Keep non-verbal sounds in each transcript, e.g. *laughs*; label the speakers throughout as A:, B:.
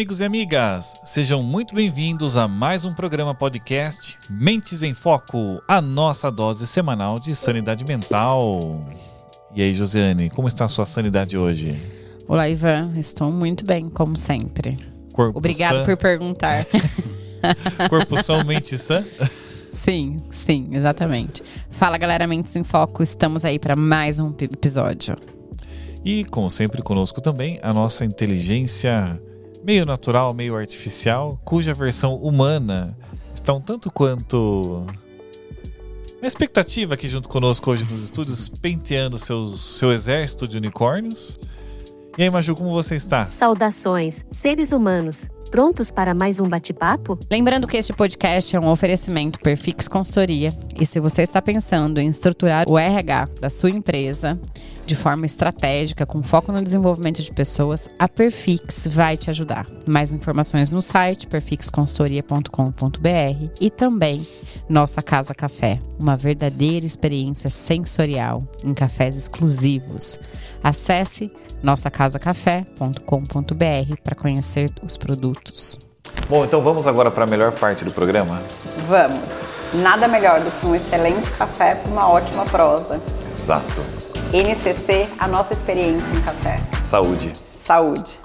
A: amigos e amigas! Sejam muito bem-vindos a mais um programa podcast Mentes em Foco, a nossa dose semanal de sanidade mental. E aí, Josiane, como está a sua sanidade hoje?
B: Olá, Ivan. Estou muito bem, como sempre.
A: Corpo
B: Obrigado
A: sã?
B: por perguntar. *laughs*
A: Corpo são, mente sã?
B: sim, sim, exatamente. Fala, galera, Mentes em Foco. Estamos aí para mais um episódio.
A: E, como sempre, conosco também a nossa inteligência meio natural, meio artificial, cuja versão humana está um tanto quanto. Na expectativa aqui junto conosco hoje nos estúdios, penteando seus, seu exército de unicórnios. E aí, Maju, como você está?
C: Saudações, seres humanos. Prontos para mais um bate-papo?
B: Lembrando que este podcast é um oferecimento Perfix Consultoria. E se você está pensando em estruturar o RH da sua empresa de forma estratégica, com foco no desenvolvimento de pessoas, a Perfix vai te ajudar. Mais informações no site perfixconsultoria.com.br e também nossa Casa Café, uma verdadeira experiência sensorial em cafés exclusivos. Acesse nossacasacafé.com.br para conhecer os produtos.
A: Bom, então vamos agora para a melhor parte do programa.
B: Vamos! Nada melhor do que um excelente café para uma ótima prosa.
A: Exato.
B: NCC, a nossa experiência em café.
A: Saúde.
B: Saúde.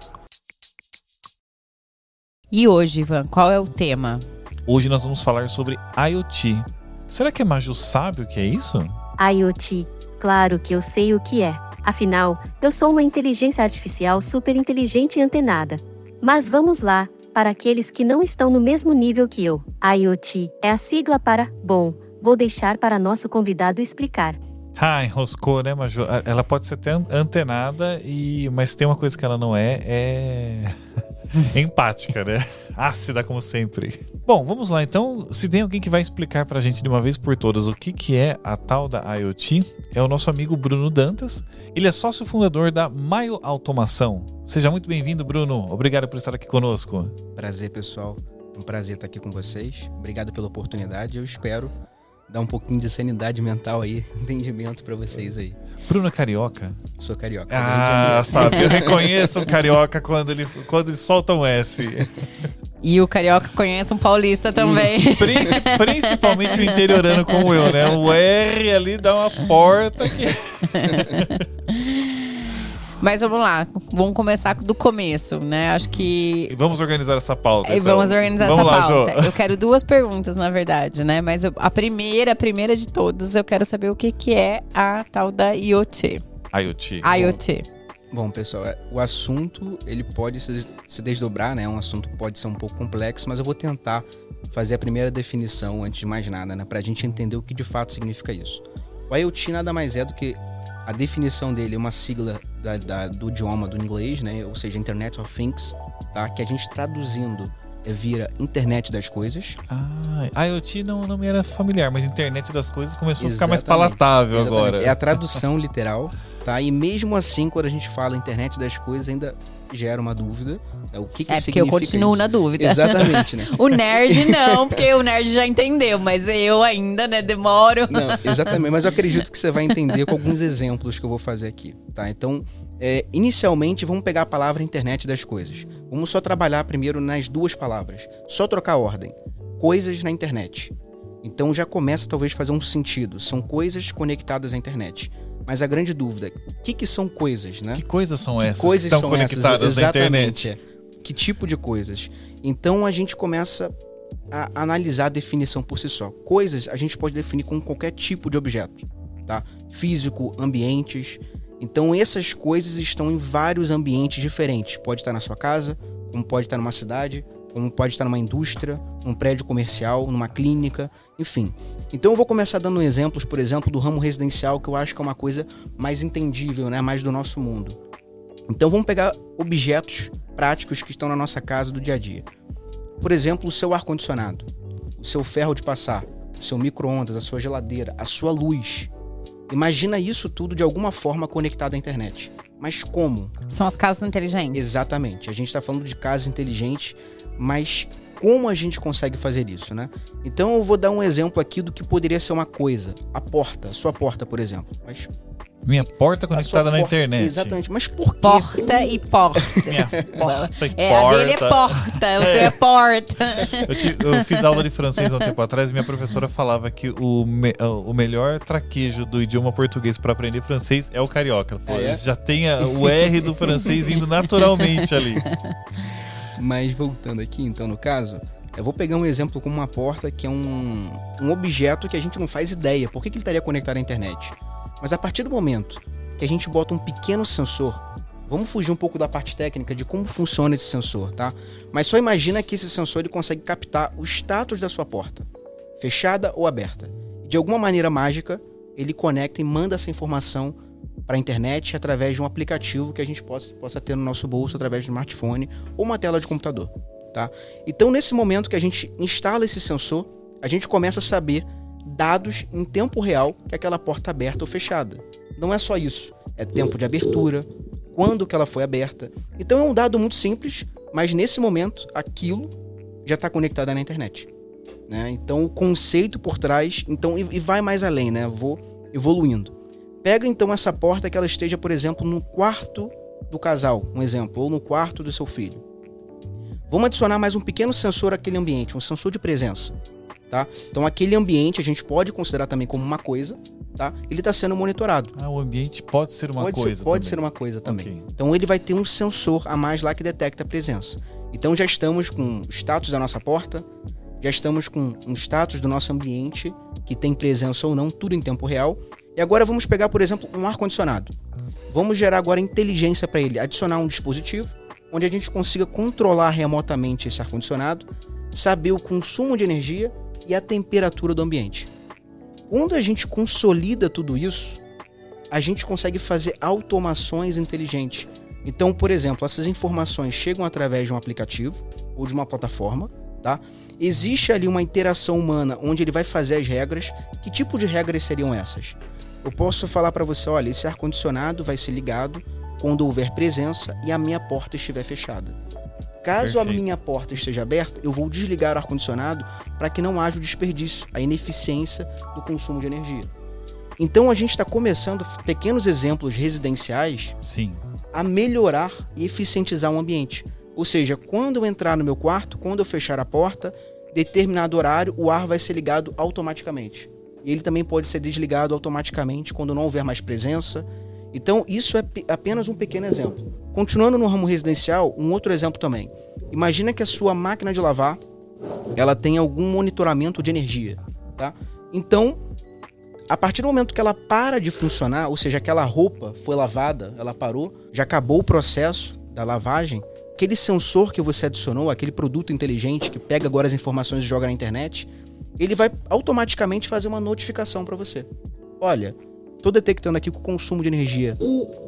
B: E hoje, Ivan, qual é o tema?
A: Hoje nós vamos falar sobre IoT. Será que a Maju sabe o que é isso?
C: IoT. Claro que eu sei o que é. Afinal, eu sou uma inteligência artificial super inteligente e antenada. Mas vamos lá, para aqueles que não estão no mesmo nível que eu. IoT é a sigla para, bom, vou deixar para nosso convidado explicar.
A: Ah, enroscou, né, Maju? Ela pode ser até antenada, e... mas tem uma coisa que ela não é, é *laughs* empática, né? Ácida como sempre. Bom, vamos lá então. Se tem alguém que vai explicar pra gente de uma vez por todas o que, que é a tal da IoT, é o nosso amigo Bruno Dantas. Ele é sócio fundador da Maio Automação. Seja muito bem-vindo, Bruno. Obrigado por estar aqui conosco.
D: Prazer, pessoal. Um prazer estar aqui com vocês. Obrigado pela oportunidade. Eu espero dar um pouquinho de sanidade mental aí, *laughs* entendimento para vocês aí.
A: Bruno é carioca?
D: Sou carioca.
A: Ah, sabe, eu *laughs* reconheço um carioca quando ele, quando ele solta um S.
B: E o carioca conhece um paulista também.
A: Princi *laughs* principalmente o interiorano como eu, né? O R ali dá uma porta que.
B: Mas vamos lá, vamos começar do começo, né? Acho que.
A: E vamos organizar essa pauta.
B: E
A: então.
B: vamos organizar
A: vamos
B: essa
A: lá,
B: pauta.
A: Jo.
B: Eu quero duas perguntas, na verdade, né? Mas eu- a primeira, a primeira de todas, eu quero saber o que, que é a tal da IoT.
A: IoT.
B: IoT.
D: Bom, pessoal, é- o assunto ele pode se, se desdobrar, né? Um assunto que pode ser um pouco complexo, mas eu vou tentar fazer a primeira definição antes de mais nada, né? Pra gente entender o que de fato significa isso. O IoT nada mais é do que a definição dele é uma sigla da- da- do idioma do inglês, né? Ou seja, Internet of Things, tá? Que a gente traduzindo é, vira Internet das Coisas.
A: Ah, IoT não, não me era familiar, mas internet das coisas começou a ficar mais
D: Exatamente.
A: palatável
D: Exatamente.
A: agora.
D: É a tradução literal, *laughs* tá? E mesmo assim, quando a gente fala internet das coisas, ainda gera uma dúvida. né? O que, que
B: É porque eu continuo
D: isso?
B: na dúvida.
D: Exatamente, né? *laughs*
B: O nerd não, porque o nerd já entendeu, mas eu ainda, né, demoro.
D: Não, exatamente, mas eu acredito que você vai entender com alguns exemplos que eu vou fazer aqui, tá? Então, é, inicialmente, vamos pegar a palavra internet das coisas. Vamos só trabalhar primeiro nas duas palavras. Só trocar a ordem. Coisas na internet. Então já começa talvez a fazer um sentido. São coisas conectadas à internet. Mas a grande dúvida, o que, que são coisas, né?
A: Que coisas são
D: Que
A: essas
D: coisas
A: que estão
D: são essas?
A: conectadas na
D: Exatamente,
A: internet?
D: Que tipo de coisas? Então a gente começa a analisar a definição por si só. Coisas a gente pode definir com qualquer tipo de objeto, tá? Físico, ambientes. Então essas coisas estão em vários ambientes diferentes. Pode estar na sua casa, como pode estar numa cidade, como pode estar numa indústria, num prédio comercial, numa clínica, enfim. Então eu vou começar dando exemplos, por exemplo, do ramo residencial, que eu acho que é uma coisa mais entendível, né? Mais do nosso mundo. Então vamos pegar objetos práticos que estão na nossa casa do dia a dia. Por exemplo, o seu ar-condicionado, o seu ferro de passar, o seu micro-ondas, a sua geladeira, a sua luz. Imagina isso tudo de alguma forma conectado à internet. Mas como?
B: São as casas inteligentes.
D: Exatamente. A gente está falando de casa inteligente, mas como a gente consegue fazer isso, né? Então eu vou dar um exemplo aqui do que poderia ser uma coisa. A porta, sua porta, por exemplo. Mas
A: Minha porta conectada na
D: porta-
A: internet.
D: Exatamente. Mas por quê?
B: Porta e porta.
A: Minha porta e
B: É,
A: porta.
B: a dele é porta, o seu *laughs* é porta.
A: Eu, ti- eu fiz aula de francês há um tempo atrás e minha professora falava que o, me- o melhor traquejo do idioma português para aprender francês é o carioca. Ela falou,
D: é?
A: Já tem a- o R do francês indo naturalmente ali. *laughs*
D: Mas voltando aqui, então, no caso, eu vou pegar um exemplo como uma porta que é um, um objeto que a gente não faz ideia. Por que, que ele estaria conectado à internet? Mas a partir do momento que a gente bota um pequeno sensor, vamos fugir um pouco da parte técnica de como funciona esse sensor, tá? Mas só imagina que esse sensor ele consegue captar o status da sua porta, fechada ou aberta. De alguma maneira mágica, ele conecta e manda essa informação para a internet através de um aplicativo que a gente possa, possa ter no nosso bolso através de um smartphone ou uma tela de computador, tá? Então, nesse momento que a gente instala esse sensor, a gente começa a saber dados em tempo real que aquela porta aberta ou fechada. Não é só isso, é tempo de abertura, quando que ela foi aberta. Então é um dado muito simples, mas nesse momento aquilo já está conectado na internet. Né? Então o conceito por trás, então e vai mais além, né? Vou evoluindo. Pega então essa porta que ela esteja, por exemplo, no quarto do casal, um exemplo, ou no quarto do seu filho. Vamos adicionar mais um pequeno sensor àquele ambiente, um sensor de presença, tá? Então aquele ambiente a gente pode considerar também como uma coisa, tá? Ele está sendo monitorado.
A: Ah, o ambiente pode ser uma
D: pode
A: coisa
D: ser, pode
A: também.
D: ser uma coisa também.
A: Ok.
D: Então ele vai ter um sensor a mais lá que detecta a presença. Então já estamos com o status da nossa porta, já estamos com um status do nosso ambiente, que tem presença ou não, tudo em tempo real. E agora vamos pegar, por exemplo, um ar-condicionado. Vamos gerar agora inteligência para ele, adicionar um dispositivo onde a gente consiga controlar remotamente esse ar-condicionado, saber o consumo de energia e a temperatura do ambiente. Quando a gente consolida tudo isso, a gente consegue fazer automações inteligentes. Então, por exemplo, essas informações chegam através de um aplicativo ou de uma plataforma, tá? Existe ali uma interação humana onde ele vai fazer as regras. Que tipo de regras seriam essas? Eu posso falar para você, olha, esse ar condicionado vai ser ligado quando houver presença e a minha porta estiver fechada. Caso a
A: Perfeito.
D: minha porta esteja aberta, eu vou desligar o ar condicionado para que não haja o desperdício, a ineficiência do consumo de energia. Então a gente está começando pequenos exemplos residenciais
A: Sim.
D: a melhorar e eficientizar o ambiente. Ou seja, quando eu entrar no meu quarto, quando eu fechar a porta, determinado horário, o ar vai ser ligado automaticamente. E ele também pode ser desligado automaticamente quando não houver mais presença. Então, isso é pe- apenas um pequeno exemplo. Continuando no ramo residencial, um outro exemplo também. Imagina que a sua máquina de lavar, ela tem algum monitoramento de energia, tá? Então, a partir do momento que ela para de funcionar, ou seja, aquela roupa foi lavada, ela parou, já acabou o processo da lavagem, aquele sensor que você adicionou, aquele produto inteligente que pega agora as informações e joga na internet, ele vai automaticamente fazer uma notificação para você. Olha, tô detectando aqui que o consumo de energia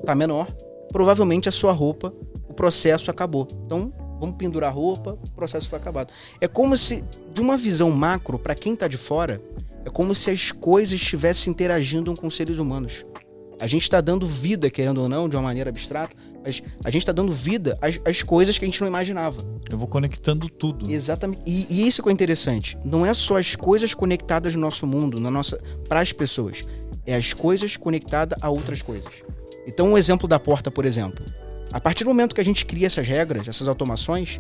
D: tá menor, provavelmente a sua roupa, o processo acabou. Então, vamos pendurar a roupa, o processo foi acabado. É como se, de uma visão macro, para quem tá de fora, é como se as coisas estivessem interagindo com seres humanos. A gente está dando vida, querendo ou não, de uma maneira abstrata, mas a gente está dando vida às, às coisas que a gente não imaginava.
A: Eu vou conectando tudo.
D: Exatamente. E, e isso que é interessante. Não é só as coisas conectadas no nosso mundo, na nossa, para as pessoas. É as coisas conectadas a outras coisas. Então, um exemplo da porta, por exemplo. A partir do momento que a gente cria essas regras, essas automações,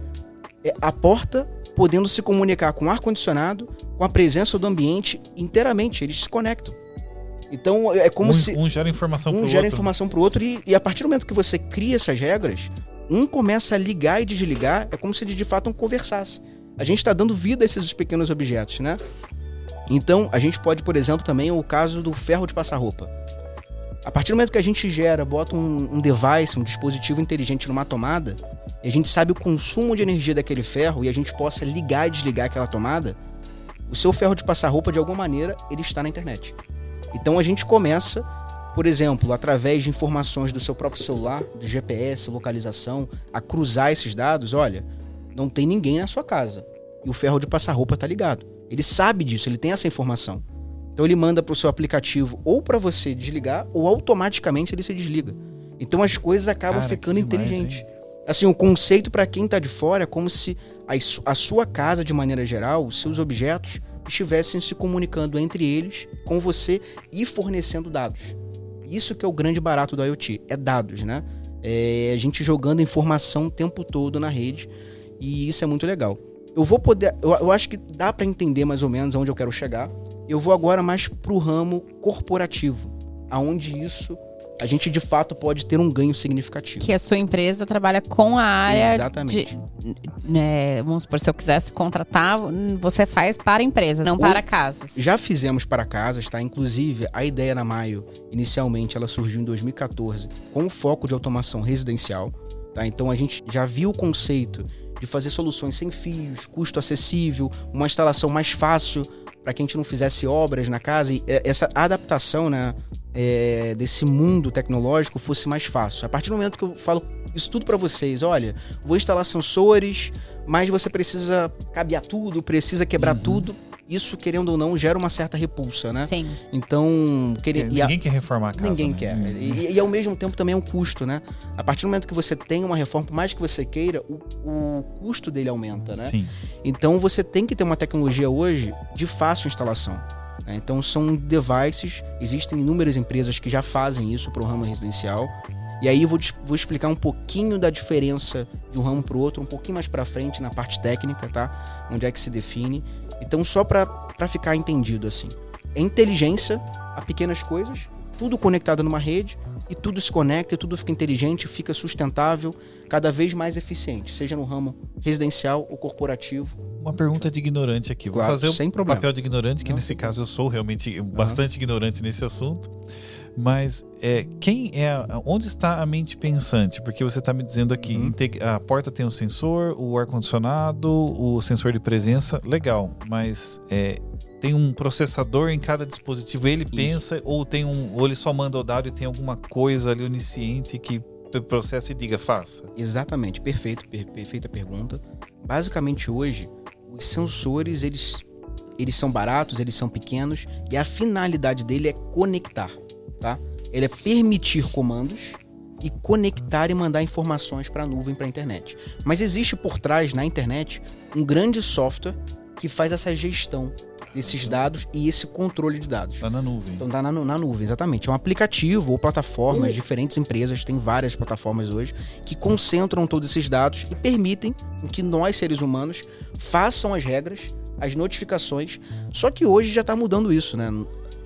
D: é a porta podendo se comunicar com o ar-condicionado, com a presença do ambiente inteiramente. Eles se conectam. Então, é como
A: um,
D: se
A: um gera informação
D: um
A: pro
D: gera
A: outro.
D: informação pro outro e, e a partir do momento que você cria essas regras, um começa a ligar e desligar, é como se de fato não conversassem. A gente está dando vida a esses pequenos objetos, né? Então, a gente pode, por exemplo, também o caso do ferro de passar roupa. A partir do momento que a gente gera, bota um, um device, um dispositivo inteligente numa tomada, e a gente sabe o consumo de energia daquele ferro e a gente possa ligar e desligar aquela tomada, o seu ferro de passar roupa, de alguma maneira, ele está na internet. Então a gente começa, por exemplo, através de informações do seu próprio celular, do GPS, localização, a cruzar esses dados. Olha, não tem ninguém na sua casa e o ferro de passar roupa está ligado. Ele sabe disso, ele tem essa informação. Então ele manda para o seu aplicativo ou para você desligar ou automaticamente ele se desliga. Então as coisas acabam
A: Cara,
D: ficando
A: demais,
D: inteligentes. Assim, o conceito para quem está de fora é como se a, a sua casa, de maneira geral, os seus objetos estivessem se comunicando entre eles, com você e fornecendo dados. Isso que é o grande barato do IoT, é dados, né? É a gente jogando informação o tempo todo na rede e isso é muito legal. Eu vou poder, eu, eu acho que dá para entender mais ou menos aonde eu quero chegar. Eu vou agora mais pro ramo corporativo, aonde isso a gente de fato pode ter um ganho significativo.
B: Que a sua empresa trabalha com a área
D: Exatamente.
B: de. Né, vamos supor, se eu quisesse contratar, você faz para empresas, não
D: Ou-
B: para casas.
D: Já fizemos para casas, tá? Inclusive, a ideia na Maio, inicialmente, ela surgiu em 2014 com o foco de automação residencial, tá? Então a gente já viu o conceito de fazer soluções sem fios, custo acessível, uma instalação mais fácil para que a gente não fizesse obras na casa e eh, essa adaptação, né, eh, desse mundo tecnológico fosse mais fácil. A partir do momento que eu falo isso tudo para vocês, olha, vou instalar sensores, mas você precisa cabear tudo, precisa quebrar
A: Uhum.
D: tudo. Isso, querendo ou não, gera uma certa repulsa, né?
B: Sim.
D: Então, querer, a-
A: Ninguém quer reformar a casa.
D: ninguém
A: né?
D: quer.
A: Hum.
D: E, e ao mesmo tempo também é um custo, né? A partir do momento que você tem uma reforma, por mais que você queira, o, o custo dele aumenta, né?
A: Sim.
D: Então você tem que ter uma tecnologia hoje de fácil instalação. Né? Então são devices, existem inúmeras empresas que já fazem isso para o ramo residencial. E aí eu vou, vou explicar um pouquinho da diferença de um ramo para o outro, um pouquinho mais para frente na parte técnica, tá? Onde é que se define. Então só para ficar entendido assim. É inteligência a pequenas coisas, tudo conectado numa rede e tudo se conecta, e tudo fica inteligente, fica sustentável, cada vez mais eficiente, seja no ramo residencial ou corporativo.
A: Uma pergunta de ignorante aqui. Vou
D: Claro,
A: fazer
D: sem
A: o
D: problema.
A: papel de ignorante, que
D: Não,
A: nesse caso eu sou realmente bastante ignorante nesse assunto. Mas é, quem é. Onde está a mente pensante? Porque você está me dizendo aqui,
D: Uhum.
A: a porta tem um sensor, o ar-condicionado, o sensor de presença, legal. Mas é, tem um processador em cada dispositivo, ele pensa, ou tem um. Ou ele só manda o dado e tem alguma coisa ali onisciente que processa e diga, faça.
D: Exatamente, perfeito, per- perfeita pergunta. Basicamente hoje, os sensores eles eles são baratos, eles são pequenos e a finalidade dele é conectar, tá? Ele é permitir comandos e conectar e mandar informações para a nuvem, para a internet. Mas existe por trás na internet um grande software que faz essa gestão desses dados e esse controle de dados.
A: Tá na nuvem.
D: Então tá na, na nuvem, exatamente. É um aplicativo ou plataformas, diferentes empresas, tem várias plataformas hoje, que concentram todos esses dados e permitem que nós, seres humanos, façam as regras, as notificações. Só que hoje já tá mudando isso, né?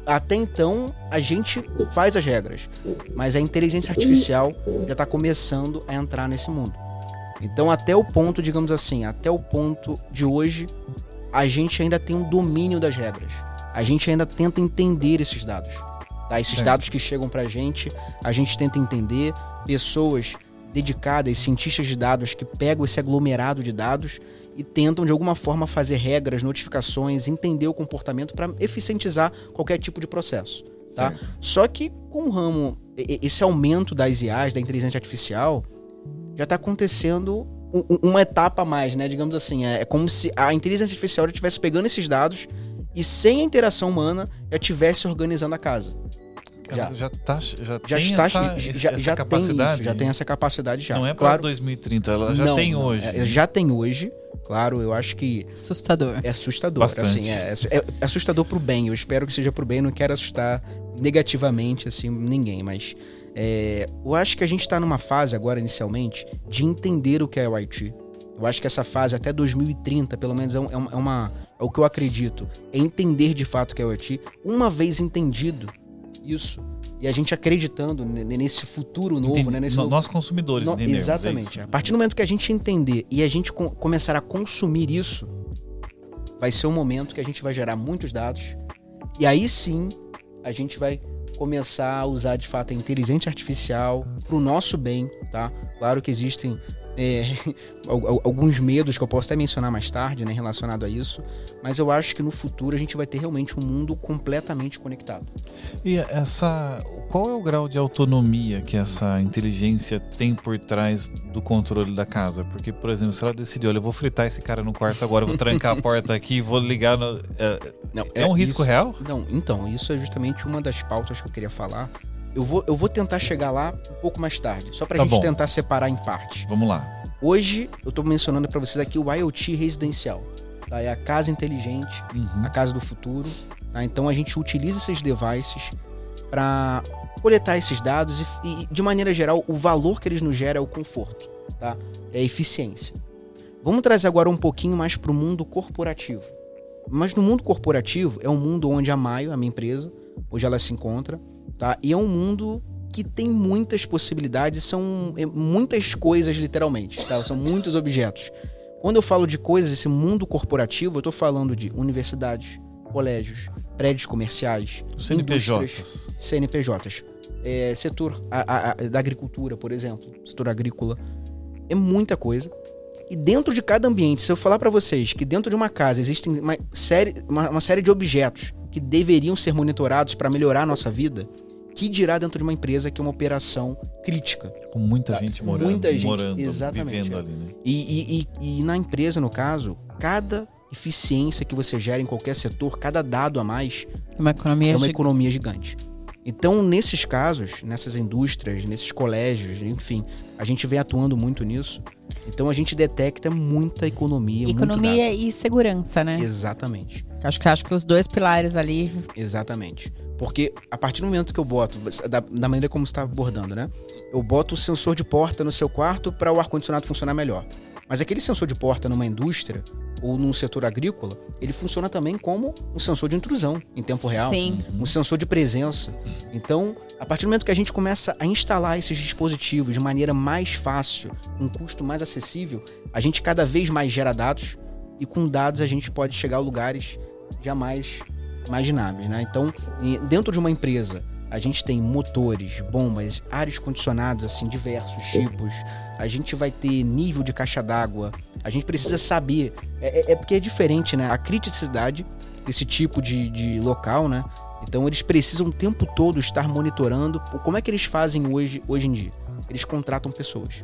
D: Até então, a gente faz as regras, mas a inteligência artificial já tá começando a entrar nesse mundo. Então, até o ponto, digamos assim, até o ponto de hoje, a gente ainda tem um domínio das regras. A gente ainda tenta entender esses dados. Tá? Esses
A: Certo.
D: dados que chegam pra gente, a gente tenta entender. Pessoas dedicadas, cientistas de dados que pegam esse aglomerado de dados e tentam de alguma forma fazer regras, notificações, entender o comportamento para eficientizar qualquer tipo de processo. Tá?
A: Certo.
D: Só que com o ramo, esse aumento das IAs, da inteligência artificial, já está acontecendo uma etapa a mais, né? Digamos assim, é, é como se a inteligência artificial já estivesse pegando esses dados e sem a interação humana já estivesse organizando a casa.
A: Ela
D: Já.
A: já, tá, já,
D: Já
A: tem
D: está,
A: essa,
D: já,
A: essa
D: já tem
A: capacidade.
D: isso, já tem essa capacidade já.
A: Não é para
D: claro,
A: 2030, ela já
D: não,
A: tem hoje.
D: é, já tem hoje. Claro, eu acho que
B: Assustador.
D: é assustador.
A: Bastante.
D: Assim, é, é- é assustador pro bem. Eu espero que seja pro bem. Não quero assustar negativamente assim ninguém, mas é, eu acho que a gente está numa fase agora inicialmente de entender o que é o IT. Eu acho que essa fase até 2030, pelo menos é, um- é uma, é uma- é o que eu acredito, é entender de fato o que é o IT. Uma vez entendido isso e a gente acreditando ne- nesse futuro novo,
A: Entendi.
D: né? Nesse
A: No-
D: novo-
A: Nós consumidores
D: não,
A: entendemos, é
D: exatamente.
A: isso?
D: a partir do momento que a gente entender e a gente co- começar a consumir isso, vai ser um momento que a gente vai gerar muitos dados. E aí sim, a gente vai começar a usar de fato a inteligência artificial para o nosso bem, tá? Claro que existem é, *laughs* al- al- alguns medos que eu posso até mencionar mais tarde, né, relacionado a isso, mas eu acho que no futuro a gente vai ter realmente um mundo completamente conectado.
A: E essa, qual é o grau de autonomia que essa inteligência tem por trás do controle da casa? Porque, por exemplo, se ela decidir, olha, eu vou fritar esse cara no quarto agora, vou trancar a *laughs* porta aqui, vou ligar no, é,
D: Não,
A: é um risco
D: isso-
A: real?
D: Não, então, isso é justamente uma das pautas que eu queria falar. Eu vou, eu vou tentar chegar lá um pouco mais tarde, só pra
A: Tá
D: gente
A: bom.
D: tentar separar em parte.
A: Vamos lá.
D: Hoje, eu tô mencionando pra vocês aqui o IoT residencial. Tá? É a casa inteligente,
A: Uhum.
D: a casa do futuro. tá? Então, a gente utiliza esses devices para coletar esses dados e, e, de maneira geral, o valor que eles nos geram é o conforto, tá? É a eficiência. Vamos trazer agora um pouquinho mais para o mundo corporativo. Mas no mundo corporativo é um mundo onde a Maio, a minha empresa, hoje ela se encontra, tá? E é um mundo que tem muitas possibilidades, são é, muitas coisas literalmente, tá? São muitos objetos. Quando eu falo de coisas, esse mundo corporativo, eu estou falando de universidades, colégios, prédios comerciais,
A: CNPJs,
D: CNPJs, é, setor a, a, da agricultura, por exemplo, setor agrícola, é muita coisa. E dentro de cada ambiente, se eu falar para vocês que dentro de uma casa existem uma série, uma, uma série de objetos que deveriam ser monitorados para melhorar a nossa vida, que dirá dentro de uma empresa que é uma operação crítica.
A: Com muita tá? gente morando,
D: muita gente,
A: morando
D: exatamente,
A: vivendo
D: é.
A: ali, né?
D: E, e, e, e na empresa, no caso, cada eficiência que você gera em qualquer setor, cada dado a mais,
B: É uma economia
D: é uma
B: gig-
D: economia gigante. Então, nesses casos, nessas indústrias, nesses colégios, enfim, a gente vem atuando muito nisso. Então, a gente detecta muita economia, muito
B: Economia e segurança, né?
D: Exatamente.
B: Acho que acho que os dois pilares ali.
D: Exatamente. Porque a partir do momento que eu boto, da, da maneira como você está abordando, né? Eu boto o sensor de porta no seu quarto para o ar-condicionado funcionar melhor. Mas aquele sensor de porta numa indústria ou num setor agrícola, ele funciona também como um sensor de intrusão em tempo real.
B: Sim.
D: um sensor de presença. Então, a partir do momento que a gente começa a instalar esses dispositivos de maneira mais fácil, com um custo mais acessível, a gente cada vez mais gera dados e com dados a gente pode chegar a lugares jamais imagináveis, né? Então, dentro de uma empresa, a gente tem motores, bombas, ares condicionados assim diversos tipos. A gente vai ter nível de caixa d'água. A gente precisa saber é, é- é porque é diferente, né? A criticidade desse tipo de, de local, né? Então eles precisam o tempo todo estar monitorando. Como é que eles fazem hoje, hoje em dia? Eles contratam pessoas.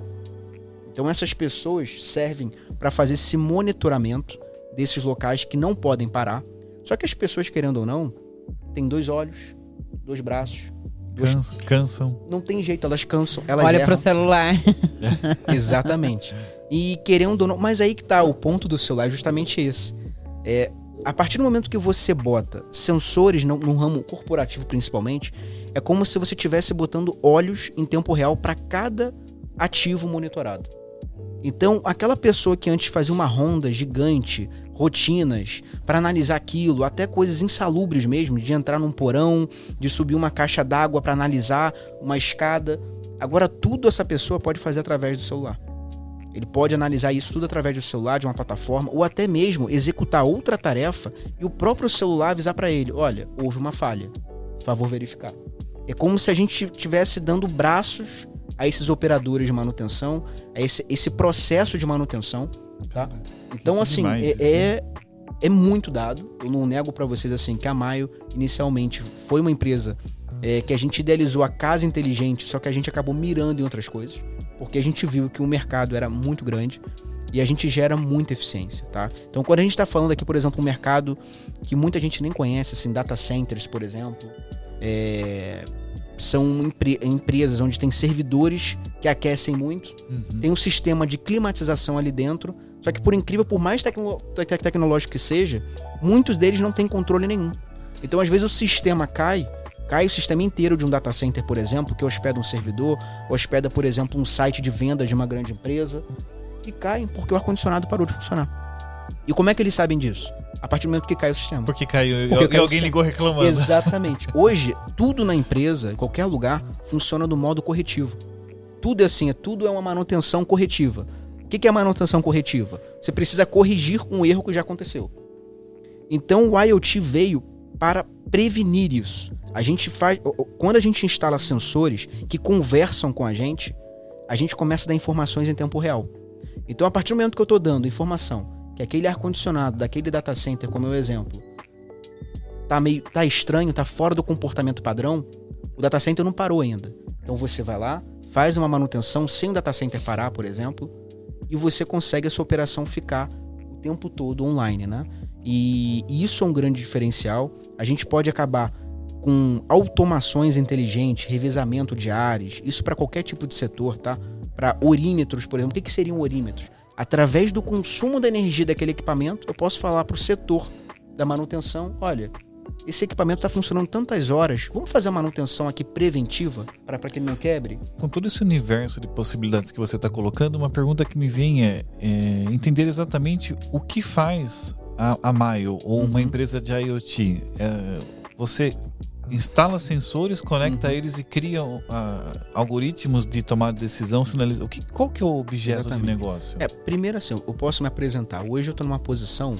D: Então essas pessoas servem para fazer esse monitoramento desses locais que não podem parar. Só que as pessoas, querendo ou não, têm dois olhos, dois braços.
A: Cansa- cansam.
D: Não tem jeito, elas cansam, elas
B: Olha
D: erram.
B: pro celular. *laughs* *laughs*
D: Exatamente. E querendo ou não. Mas aí que tá, o ponto do celular é justamente esse. É, a partir do momento que você bota sensores no, no ramo corporativo, principalmente, é como se você estivesse botando olhos em tempo real para cada ativo monitorado. Então, aquela pessoa que antes fazia uma ronda gigante, rotinas, para analisar aquilo, até coisas insalubres mesmo, de entrar num porão, de subir uma caixa d'água para analisar uma escada. Agora, tudo essa pessoa pode fazer através do celular. Ele pode analisar isso tudo através do celular, de uma plataforma, ou até mesmo executar outra tarefa e o próprio celular avisar para ele: olha, houve uma falha, favor verificar. É como se a gente estivesse dando braços a esses operadores de manutenção, a esse, esse processo de manutenção, tá? Então, assim,
A: demais
D: é,
A: isso,
D: é, é muito dado. Eu não nego para vocês assim que a Maio inicialmente foi uma empresa é, que a gente idealizou a casa inteligente, só que a gente acabou mirando em outras coisas, porque a gente viu que o mercado era muito grande e a gente gera muita eficiência, tá? Então, quando a gente está falando aqui, por exemplo, um mercado que muita gente nem conhece, assim, data centers, por exemplo, é, são empre- empresas onde tem servidores que aquecem muito,
A: Uhum.
D: tem um sistema de climatização ali dentro. Só que, por incrível, por mais tecno tec- tecnológico que seja, muitos deles não têm controle nenhum. Então, às vezes, o sistema cai, cai o sistema inteiro de um data center, por exemplo, que hospeda um servidor, hospeda, por exemplo, um site de venda de uma grande empresa, e cai porque o ar-condicionado parou de funcionar. E como é que eles sabem disso? A partir do momento que cai o sistema.
A: Porque caiu.
D: Porque
A: e
D: caiu
A: alguém ligou reclamando.
D: Exatamente. *laughs* Hoje, tudo na empresa, em qualquer lugar, funciona do modo corretivo. Tudo é assim, é tudo é uma manutenção corretiva. O que é manutenção corretiva? Você precisa corrigir um erro que já aconteceu. Então o IoT veio para prevenir isso. A gente faz, quando a gente instala sensores que conversam com a gente, a gente começa a dar informações em tempo real. Então a partir do momento que eu estou dando informação que aquele ar condicionado daquele data center, como é o exemplo, tá meio tá estranho, tá fora do comportamento padrão, o data center não parou ainda. Então você vai lá, faz uma manutenção sem o data center parar, por exemplo, e você consegue a sua operação ficar o tempo todo online, né? E isso é um grande diferencial. A gente pode acabar com automações inteligentes, revezamento de ares, isso para qualquer tipo de setor, tá? Para orímetros, por exemplo. O que, que seriam orímetros? Através do consumo da energia daquele equipamento, eu posso falar para o setor da manutenção: olha, esse equipamento está funcionando tantas horas, vamos fazer uma manutenção aqui preventiva para que ele não quebre?
A: Com todo esse universo de possibilidades que você está colocando, uma pergunta que me vem é, é, entender exatamente o que faz a, a Maio ou uma uhum. empresa de IoT. É, você instala sensores, conecta uhum. eles e cria uh, algoritmos de tomada de decisão, sinaliza. O que, qual que é o objeto Exatamente. de negócio?
D: É, primeiro assim, eu posso me apresentar. Hoje eu estou numa posição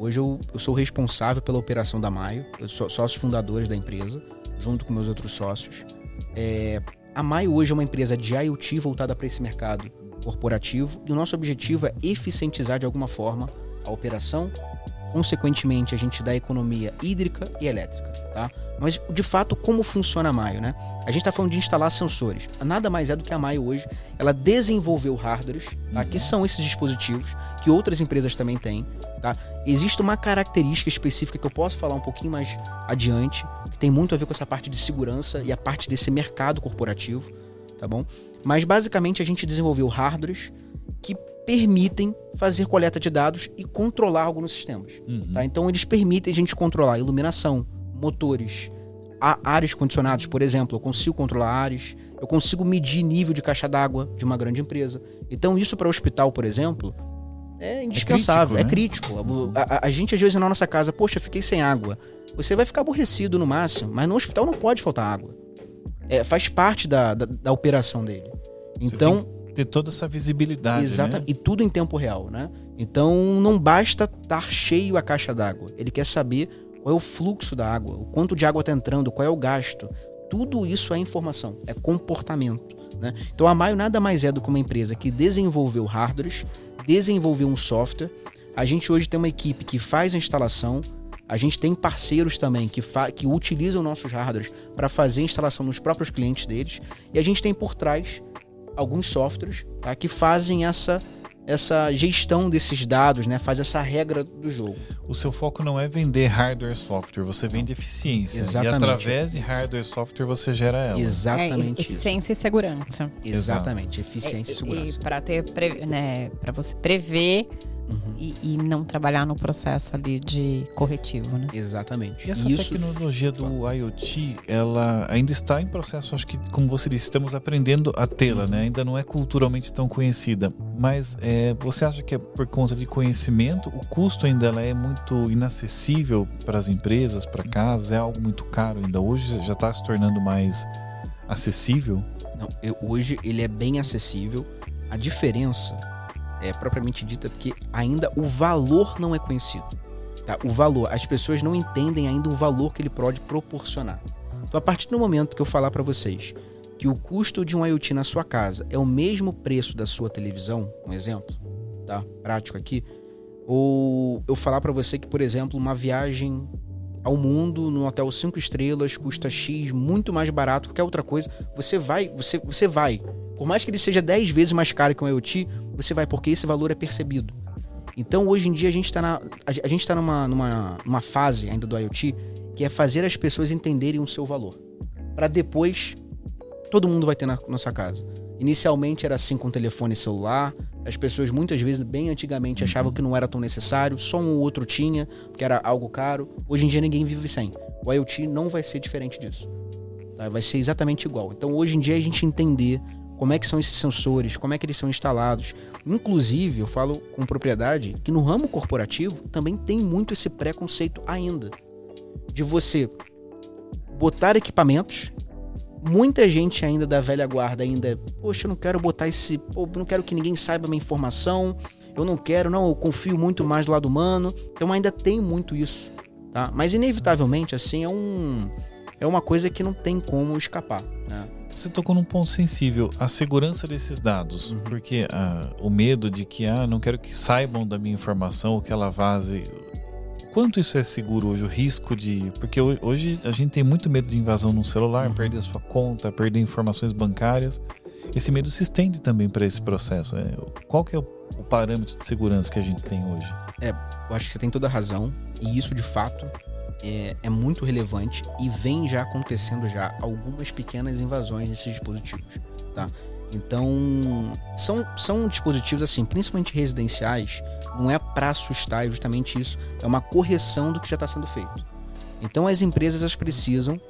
D: Hoje eu, eu sou responsável pela operação da Maio, eu sou sócio fundadores da empresa, junto com meus outros sócios. É, a Maio hoje é uma empresa de IoT voltada para esse mercado corporativo e o nosso objetivo é eficientizar de alguma forma a operação, consequentemente a gente dá economia hídrica e elétrica, tá? Mas de fato como funciona a Maio, né? A gente está falando de instalar sensores. Nada mais é do que a Maio hoje, ela desenvolveu hardwares, tá? que são esses dispositivos que outras empresas também têm Tá? Existe uma característica específica que eu posso falar um pouquinho mais adiante, que tem muito a ver com essa parte de segurança e a parte desse mercado corporativo, tá bom? Mas basicamente a gente desenvolveu hardwares que permitem fazer coleta de dados e controlar alguns sistemas. Uhum. Tá? Então eles permitem a gente controlar iluminação, motores, ares condicionados, por exemplo, eu consigo controlar ares, eu consigo medir nível de caixa d'água de uma grande empresa. Então isso para o hospital, por exemplo, é indispensável, é crítico. É crítico. A, a, a, gente às vezes na nossa casa, poxa, fiquei sem água. Você vai ficar aborrecido no máximo, mas no hospital não pode faltar água. É, faz parte da, da, da operação dele. Então.
A: ter toda essa visibilidade. Exatamente.
D: Né? E tudo em tempo real, né? Então não basta estar cheio a caixa d'água. Ele quer saber qual é o fluxo da água, o quanto de água está entrando, qual é o gasto. Tudo isso é informação, é comportamento. Né? Então a Maio nada mais é do que uma empresa que desenvolveu hardwares desenvolver um software. A gente hoje tem uma equipe que faz a instalação. A gente tem parceiros também que, que utilizam nossos hardwares para fazer a instalação nos próprios clientes deles. E a gente tem por trás alguns softwares tá, que fazem essa essa gestão desses dados, né? Faz essa regra do jogo.
A: O seu foco não é vender hardware e software, você vende eficiência. Exatamente. E através de hardware e software você gera ela.
B: Exatamente. É, eficiência isso. e segurança.
D: Exatamente, eficiência é, e segurança.
B: E para ter, né, para você prever Uhum. E, e, não trabalhar no processo ali de corretivo, né?
D: Exatamente.
A: E essa Isso... tecnologia do IoT, ela ainda está em processo, acho que, como você disse, estamos aprendendo a tê-la, né? Ainda não é culturalmente tão conhecida. Mas é, você acha que é por conta de conhecimento, o custo ainda ela é muito inacessível para as empresas, para casas? É algo muito caro ainda? Hoje já está se tornando mais acessível?
D: Não, eu, hoje ele é bem acessível. A diferença é, propriamente dita, porque ainda o valor não é conhecido. Tá? O valor, as pessoas não entendem ainda o valor que ele pode proporcionar. Então, a partir do momento que eu falar para vocês que o custo de um IoT na sua casa é o mesmo preço da sua televisão, um exemplo, tá? Prático aqui. Ou eu falar para você que, por exemplo, uma viagem ao mundo no hotel 5 estrelas custa X muito mais barato que outra coisa, você vai, você, você vai. Por mais que ele seja 10 vezes mais caro que um IoT, você vai, porque esse valor é percebido. Então, hoje em dia, a gente está a gente tá numa, numa, numa fase ainda do IoT que é fazer as pessoas entenderem o seu valor. Para depois, todo mundo vai ter na nossa casa. Inicialmente era assim com telefone celular. As pessoas muitas vezes, bem antigamente, achavam que não era tão necessário, só um ou outro tinha, porque era algo caro. Hoje em dia ninguém vive sem. O IoT não vai ser diferente disso. Tá? Vai ser exatamente igual. Então hoje em dia a gente entender como é que são esses sensores, como é que eles são instalados. Inclusive, eu falo com propriedade que no ramo corporativo também tem muito esse preconceito ainda de você botar equipamentos. Muita gente ainda da velha guarda ainda, poxa, eu não quero botar esse, pô, não quero que ninguém saiba minha informação, eu não quero, não, eu confio muito mais do lado humano. Então ainda tem muito isso, tá? Mas inevitavelmente assim é um é uma coisa que não tem como escapar, né?
A: Você tocou num ponto sensível, a segurança desses dados, uhum. porque ah, o medo de que ah, não quero que saibam da minha informação ou que ela vaze. Quanto isso é seguro hoje? O risco de. Porque hoje a gente tem muito medo de invasão no celular, uhum. perder a sua conta, perder informações bancárias. Esse medo se estende também para esse processo. Né? Qual que é o, o parâmetro de segurança que a gente tem hoje?
D: É, eu acho que você tem toda a razão. E isso, de fato, é, é, muito relevante e vem já acontecendo já algumas pequenas invasões nesses dispositivos, tá? Então, são, são dispositivos assim, principalmente residenciais, não é para assustar, é justamente isso, é uma correção do que já está sendo feito. Então as empresas elas precisam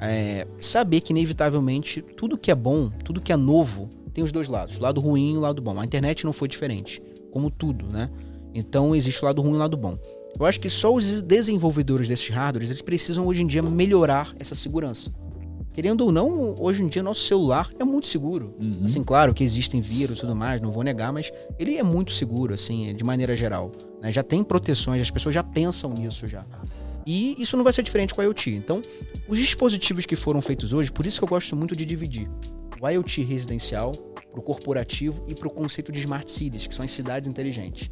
D: é, saber que inevitavelmente tudo que é bom, tudo que é novo, tem os dois lados, o lado ruim e o lado bom. A internet não foi diferente, como tudo, né? Então existe o lado ruim e o lado bom. Eu acho que só os desenvolvedores desses hardwares eles precisam hoje em dia melhorar essa segurança. Querendo ou não, hoje em dia nosso celular é muito seguro.
A: Uhum.
D: Assim, claro que existem vírus e tudo mais, não vou negar, mas ele é muito seguro, assim, de maneira geral. né? Já tem proteções, as pessoas já pensam nisso já. E isso não vai ser diferente com o IoT. Então, os dispositivos que foram feitos hoje, por isso que eu gosto muito de dividir o IoT residencial para o corporativo e para o conceito de smart cities, que são as cidades inteligentes.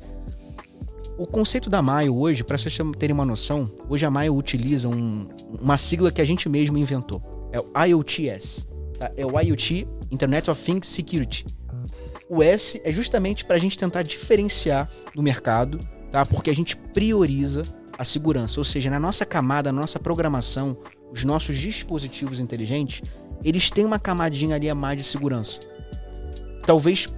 D: O conceito da Maio hoje, para vocês terem uma noção, hoje a Maio utiliza um- uma sigla que a gente mesmo inventou. É o IoTS. tá? É o IoT, Internet of Things Security. O S é justamente para a gente tentar diferenciar no mercado, tá? Porque a gente prioriza a segurança, ou seja, na nossa camada, na nossa programação, os nossos dispositivos inteligentes, eles têm uma camadinha ali a mais de segurança. Talvez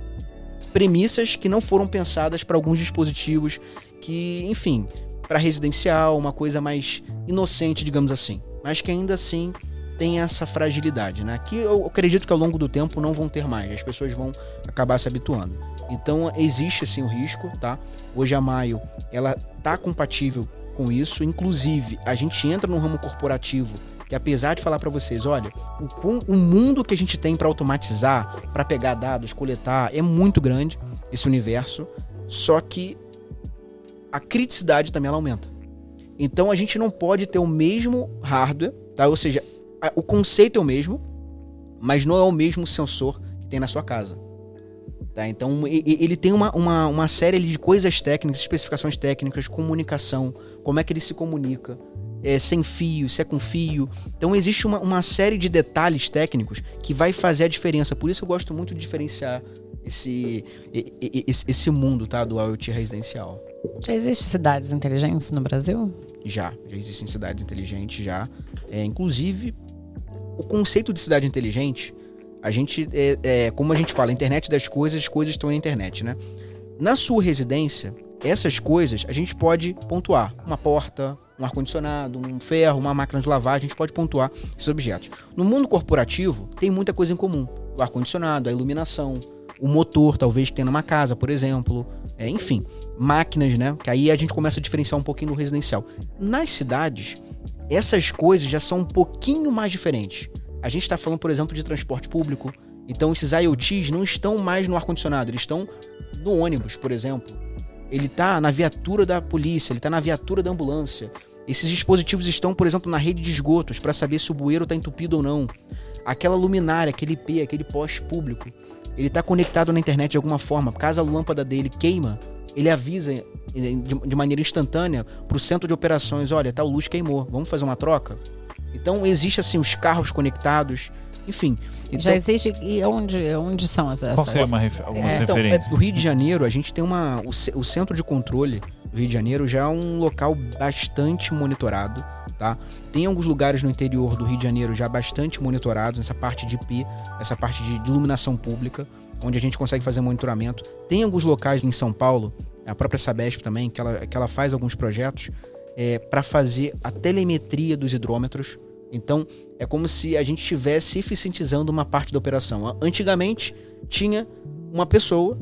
D: premissas que não foram pensadas para alguns dispositivos que, enfim, para residencial, uma coisa mais inocente, digamos assim, mas que ainda assim tem essa fragilidade, né? Que eu acredito que ao longo do tempo não vão ter mais, as pessoas vão acabar se habituando. Então existe assim o risco, tá? Hoje a Maio, ela tá compatível com isso, inclusive a gente entra no ramo corporativo que apesar de falar para vocês, olha, o, o mundo que a gente tem para automatizar, para pegar dados, coletar, é muito grande esse universo, só que a criticidade também ela aumenta. Então a gente não pode ter o mesmo hardware, tá? Ou seja, a- o conceito é o mesmo, mas não é o mesmo sensor que tem na sua casa. Tá? Então ele tem uma, uma, uma série de coisas técnicas, especificações técnicas, comunicação, como é que ele se comunica, é, sem fio, se é com fio. Então existe uma, uma série de detalhes técnicos que vai fazer a diferença. Por isso eu gosto muito de diferenciar esse, esse, esse mundo tá, do IoT residencial.
B: Já existem cidades inteligentes no Brasil?
D: Já, já existem cidades inteligentes já. É, inclusive, o conceito de cidade inteligente, a gente, é, é, como a gente fala, internet das coisas, as coisas estão na internet, né? Na sua residência, essas coisas a gente pode pontuar. Uma porta, um ar-condicionado, um ferro, uma máquina de lavar, a gente pode pontuar esses objetos. No mundo corporativo, tem muita coisa em comum. O ar-condicionado, a iluminação, o motor, talvez, que tem numa casa, por exemplo. É, enfim, máquinas, né? Que aí a gente começa a diferenciar um pouquinho no residencial. Nas cidades, essas coisas já são um pouquinho mais diferentes. A gente está falando, por exemplo, de transporte público. Então, esses IoTs não estão mais no ar-condicionado, eles estão no ônibus, por exemplo. Ele está na viatura da polícia, ele está na viatura da ambulância. Esses dispositivos estão, por exemplo, na rede de esgotos para saber se o bueiro está entupido ou não. Aquela luminária, aquele IP, aquele poste público, ele está conectado na internet de alguma forma. Caso a lâmpada dele queima, ele avisa eh, de, maneira instantânea para o centro de operações: olha, tal luz queimou, vamos fazer uma troca? Então existe assim os carros conectados, enfim. Então,
B: Já existe. E onde, onde são as, essas?
A: Qual seria uma refer- algumas
B: É.
D: então, é,
A: referências?
D: do Rio de Janeiro, a gente tem uma. O, o centro de controle do Rio de Janeiro já é um local bastante monitorado, tá? Tem alguns lugares no interior do Rio de Janeiro já bastante monitorados, nessa parte de IP, essa parte de, de iluminação pública, onde a gente consegue fazer monitoramento. Tem alguns locais em São Paulo, a própria Sabesp também, que ela, que ela faz alguns projetos é, para fazer a telemetria dos hidrômetros. Então, é como se a gente estivesse eficientizando uma parte da operação. Antigamente, tinha uma pessoa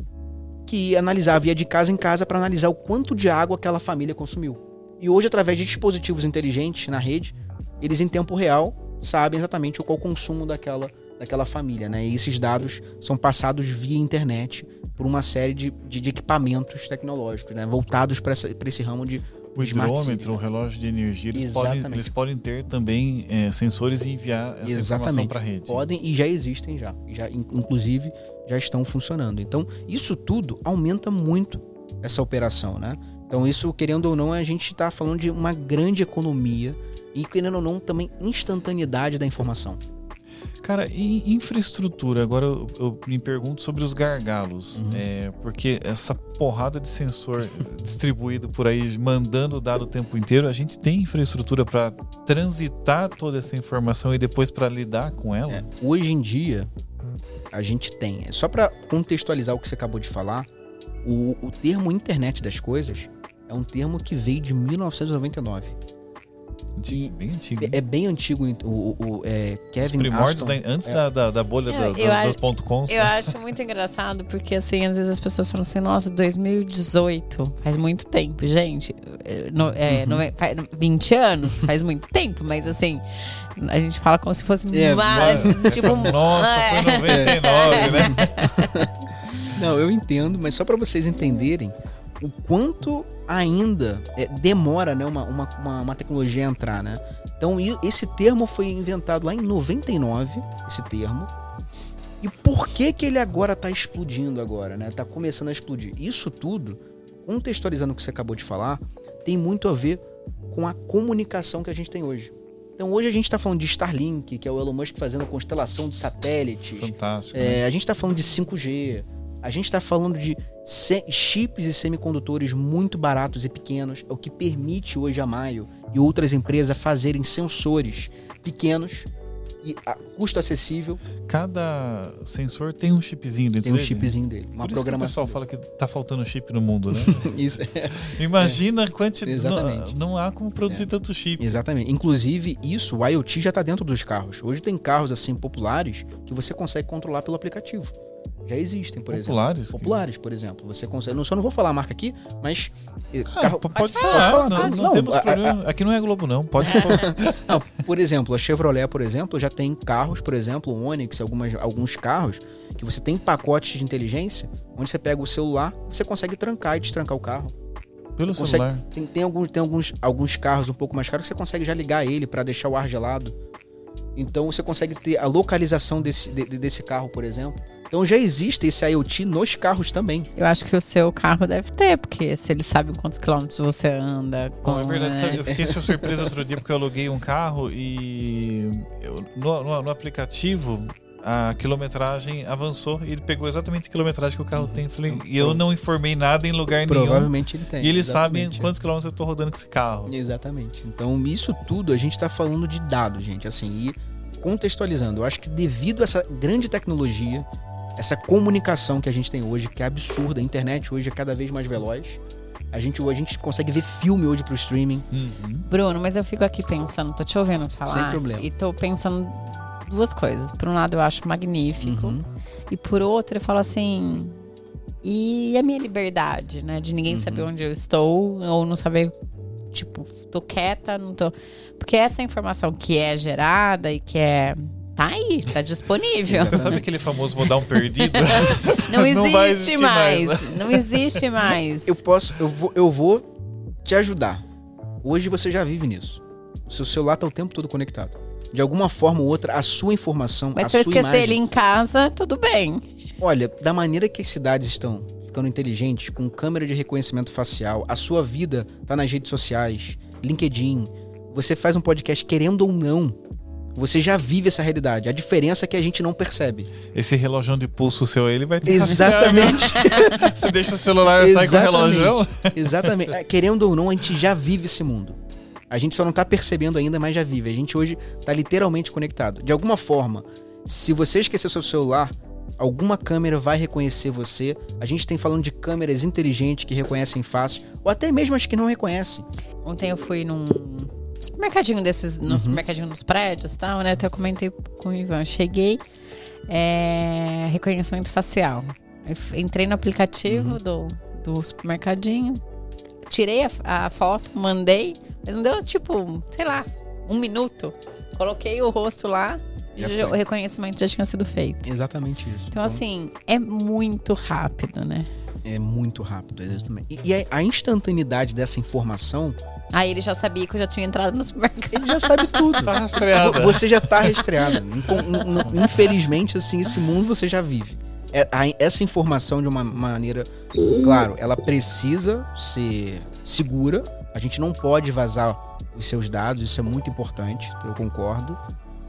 D: que analisava, ia de casa em casa para analisar o quanto de água aquela família consumiu. E hoje, através de dispositivos inteligentes na rede, eles em tempo real sabem exatamente qual o consumo daquela, daquela família. Né? E esses dados são passados via internet por uma série de, de, de equipamentos tecnológicos, né? voltados para esse ramo de
A: O hidrômetro, o relógio de energia, eles podem, eles podem ter também é, sensores e enviar essa informação
D: Exatamente.
A: para a rede.
D: Podem e já existem já. Já in- inclusive já estão funcionando. Então, isso tudo aumenta muito essa operação, né? Então, isso, querendo ou não, a gente está falando de uma grande economia e, querendo ou não, também instantaneidade da informação.
A: Cara, e infraestrutura? Agora eu, eu me pergunto sobre os gargalos.
D: Uhum.
A: É, porque essa porrada de sensor distribuído por aí, mandando dado o tempo inteiro, a gente tem infraestrutura para transitar toda essa informação e depois para lidar com ela?
D: É, hoje em dia, a gente tem. Só para contextualizar o que você acabou de falar, o, o termo internet das coisas é um termo que veio de 1999.
A: Antigo, bem antigo.
D: É, é bem antigo o, o, o, é,
A: Os
D: Kevin
A: primórdios
D: Aston.
A: da- antes
D: É.
A: da, da, da bolha
B: Eu-
A: da-
B: eu
A: das, .com.
B: Eu acho muito engraçado, porque assim, às vezes as pessoas falam assim, nossa, 2018, faz muito tempo, gente. É, no- é,
D: Uhum.
B: nove- faz 20 anos, faz muito tempo, mas assim, a gente fala como se fosse
D: É, *laughs*
B: tipo, *laughs*
A: Nossa,
B: é.
A: foi 99, né? *laughs*
D: Não, eu entendo, mas só para vocês entenderem o quanto ainda é, demora né, uma, uma, uma, uma tecnologia a entrar, né? Então, esse termo foi inventado lá em 99, esse termo. E por que que ele agora tá explodindo agora, né? Tá começando a explodir. Isso tudo, contextualizando o que você acabou de falar, tem muito a ver com a comunicação que a gente tem hoje. Então, hoje a gente está falando de Starlink, que é o Elon Musk fazendo constelação de satélites,
A: Fantástico. né?
D: é, a gente está falando de 5G, a gente está falando de chips e semicondutores muito baratos e pequenos, é o que permite hoje a Maio e outras empresas fazerem sensores pequenos e a custo acessível,
A: Cada sensor tem um chipzinho dentro
D: tem um
A: dele.
D: chipzinho dele, uma
A: Por o pessoal fala que tá faltando chip no mundo, né? *laughs*
D: Isso, *laughs*
A: Imagina a quantidade.
D: Exatamente.
A: Não, não há como produzir
D: É.
A: tanto chip.
D: exatamente. Inclusive, isso, o IoT já está dentro dos carros. Hoje tem carros assim populares que você consegue controlar pelo aplicativo. Já existem, por exemplo.
A: Populares.
D: Populares, por exemplo. Você consegue. Não, só não vou falar a marca aqui, mas.
A: Ah,
D: carro-
A: pode,
B: falar,
A: falar,
D: pode
A: não,
D: falar.
A: não
D: Não,
A: temos
D: a- a-
A: problema. Aqui não é Globo, não. Pode *laughs* falar.
D: Não, por exemplo, a Chevrolet, por exemplo, já tem carros, por exemplo, o Onix, algumas, alguns carros, que você tem pacotes de inteligência, onde você pega o celular, você consegue trancar e destrancar o carro.
A: Pelo
D: Consegue-
A: celular.
D: Tem, tem, alguns, tem alguns, alguns carros um pouco mais caros que você consegue já ligar ele para deixar o ar gelado. Então você consegue ter a localização desse, de- de- desse carro, por exemplo. Então já existe esse IoT nos carros também.
B: Eu acho que o seu carro deve ter, porque se eles sabem quantos quilômetros você anda.
A: Bom, é
B: com-
A: verdade,
B: né?
A: sabe, eu fiquei surpreso *laughs* outro dia porque eu aluguei um carro e eu- no, no- no aplicativo a quilometragem avançou e ele pegou exatamente a quilometragem que o carro tem. Falei, e eu não informei nada em lugar nenhum.
D: Provavelmente ele tem.
A: E eles sabem
D: exatamente.
A: quantos quilômetros eu tô rodando com esse carro.
D: Exatamente. Então, isso tudo a gente está falando de dados, gente. Assim, e contextualizando, eu acho que devido a essa grande tecnologia, essa comunicação que a gente tem hoje, que é absurda, a internet hoje é cada vez mais veloz. A gente, a gente consegue ver filme hoje pro streaming.
A: Uhum.
B: Bruno, mas eu fico aqui pensando, tô te ouvindo falar.
D: Sem problema.
B: E tô pensando duas coisas. Por um lado, eu acho magnífico.
D: Uhum.
B: E por outro, eu falo assim. E a minha liberdade, né? De ninguém
D: Uhum.
B: saber onde eu estou, ou não saber, tipo, tô quieta, não tô. Porque essa informação que é gerada e que é. Tá aí, tá disponível.
A: Você sabe aquele famoso vou dar um perdido? *laughs*
B: Não *laughs* existe
A: Não
B: mais.
A: mais,
B: Não existe mais.
D: Eu posso, eu vou, eu vou te ajudar. Hoje você já vive nisso. O seu celular tá o tempo todo conectado. De alguma forma ou outra, a sua informação,
B: Mas
D: a
B: se eu
D: sua
B: esquecer
D: imagem...
B: ele em casa, tudo bem.
D: Olha, da maneira que as cidades estão ficando inteligentes, com câmera de reconhecimento facial, a sua vida tá nas redes sociais, LinkedIn, você faz um podcast querendo ou não, você já vive essa realidade. A diferença é que a gente não percebe.
A: Esse relógio de pulso seu aí, ele vai ter
D: Exatamente. *laughs*
A: Você deixa o celular e sai com o relógio.
D: Exatamente. É, Querendo ou não, a gente já vive esse mundo. A gente só não tá percebendo ainda, mas já vive. A gente hoje tá literalmente conectado. De alguma forma, se você esquecer seu celular, alguma câmera vai reconhecer você. A gente tem falando de câmeras inteligentes que reconhecem fácil, ou até mesmo as que não reconhecem.
B: Ontem eu fui num supermercadinho desses, no
D: Uhum.
B: supermercadinho dos prédios e tal, né? Até eu comentei com o Ivan. Cheguei, é, reconhecimento facial. Entrei no aplicativo
D: Uhum.
B: do, do supermercadinho, tirei a, a foto, mandei, mas não deu tipo, sei lá, um minuto. Coloquei o rosto lá,
D: Já
B: o reconhecimento já tinha sido feito.
D: Exatamente isso.
B: Então, assim, é muito rápido, né?
D: É muito rápido, exatamente. E, e a, a instantaneidade dessa informação,
B: Aí ele já sabia que eu já tinha entrado no supermercado.
D: ele já sabe tudo.
A: Tá rastreada.
D: Vo- Você já tá rastreado. Infelizmente, assim, esse mundo você já vive. É, essa informação, de uma maneira. Claro, ela precisa ser segura. A gente não pode vazar os seus dados, isso é muito importante, eu concordo.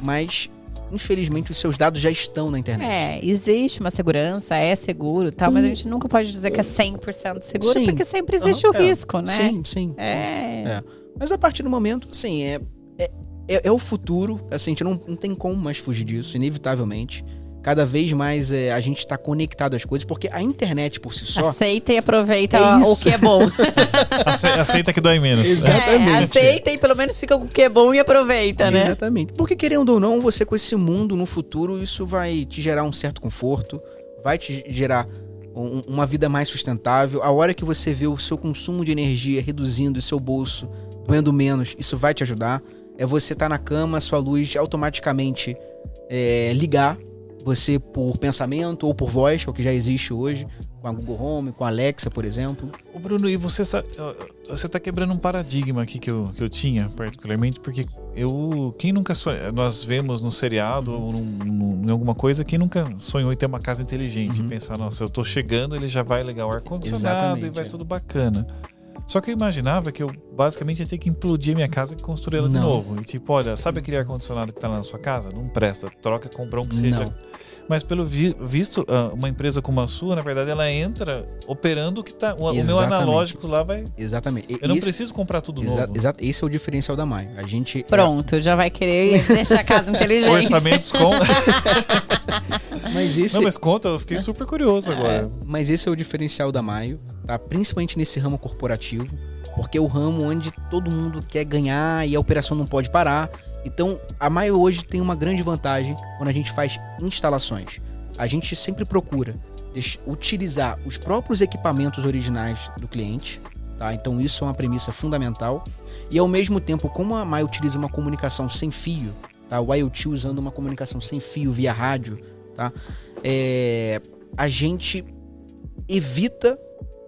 D: Mas, infelizmente, os seus dados já estão na internet.
B: É, existe uma segurança, é seguro, tal, mas a gente nunca pode dizer que é 100% seguro,
D: Sim.
B: porque sempre existe
D: Aham,
B: o
D: é.
B: risco, né?
D: Sim, sim.
B: É.
D: É. Mas a partir do momento, assim, é, é, é, é o futuro. Assim, a gente não, não tem como mais fugir disso, inevitavelmente. Cada vez mais é, a gente está conectado às coisas, porque a internet por si só.
B: Aceita e aproveita
D: É
B: o que é bom. *laughs*
A: Ace- Aceita que dói menos. *laughs*
D: Exatamente.
B: É, aceita e pelo menos fica com o que é bom e aproveita, né?
D: Exatamente. Porque querendo ou não, você com esse mundo no futuro, isso vai te gerar um certo conforto, vai te gerar um- uma vida mais sustentável. A hora que você vê o seu consumo de energia reduzindo e seu bolso doendo menos, isso vai te ajudar. É você estar na cama, sua luz automaticamente é, ligar, você por pensamento ou por voz, que é o que já existe hoje, com a Google Home, com a Alexa, por exemplo.
A: Ô Bruno, e você você tá quebrando um paradigma aqui que eu, que eu tinha, particularmente, porque eu. Quem nunca sonha, Nós vemos no seriado ou num- num- em alguma coisa, quem nunca sonhou em ter uma casa inteligente
D: Uhum.
A: e pensar, nossa, eu tô chegando, ele já vai ligar o ar-condicionado e
D: Exatamente,
A: vai
D: é.
A: tudo bacana. Só que eu imaginava que eu basicamente ia ter que implodir a minha casa e construir ela de
D: Não.
A: novo. E tipo, olha, sabe aquele ar-condicionado que tá lá na sua casa? Não presta, troca, compra um que seja
D: Não.
A: mas pelo vi- visto, ah, uma empresa como a sua, na verdade, ela entra operando o que tá. O, o meu analógico lá vai.
D: Exatamente. E-
A: Eu não
D: esse-
A: preciso comprar tudo
D: exa-
A: novo.
D: exa- esse é o diferencial da Maio. A gente.
B: Pronto, já vai querer *laughs* deixar a casa inteligente.
A: Orçamentos com. *laughs*
D: Mas esse,
A: não, mas conta, eu fiquei super curioso agora.
D: Mas esse é o diferencial da Maio, tá? Principalmente nesse ramo corporativo, porque é o ramo onde todo mundo quer ganhar e a operação não pode parar. Então, a Maio hoje tem uma grande vantagem quando a gente faz instalações. A gente sempre procura utilizar os próprios equipamentos originais do cliente, tá? Então, isso é uma premissa fundamental. E ao mesmo tempo, como a Maio utiliza uma comunicação sem fio, tá? O IoT usando uma comunicação sem fio via rádio, tá? É, a gente evita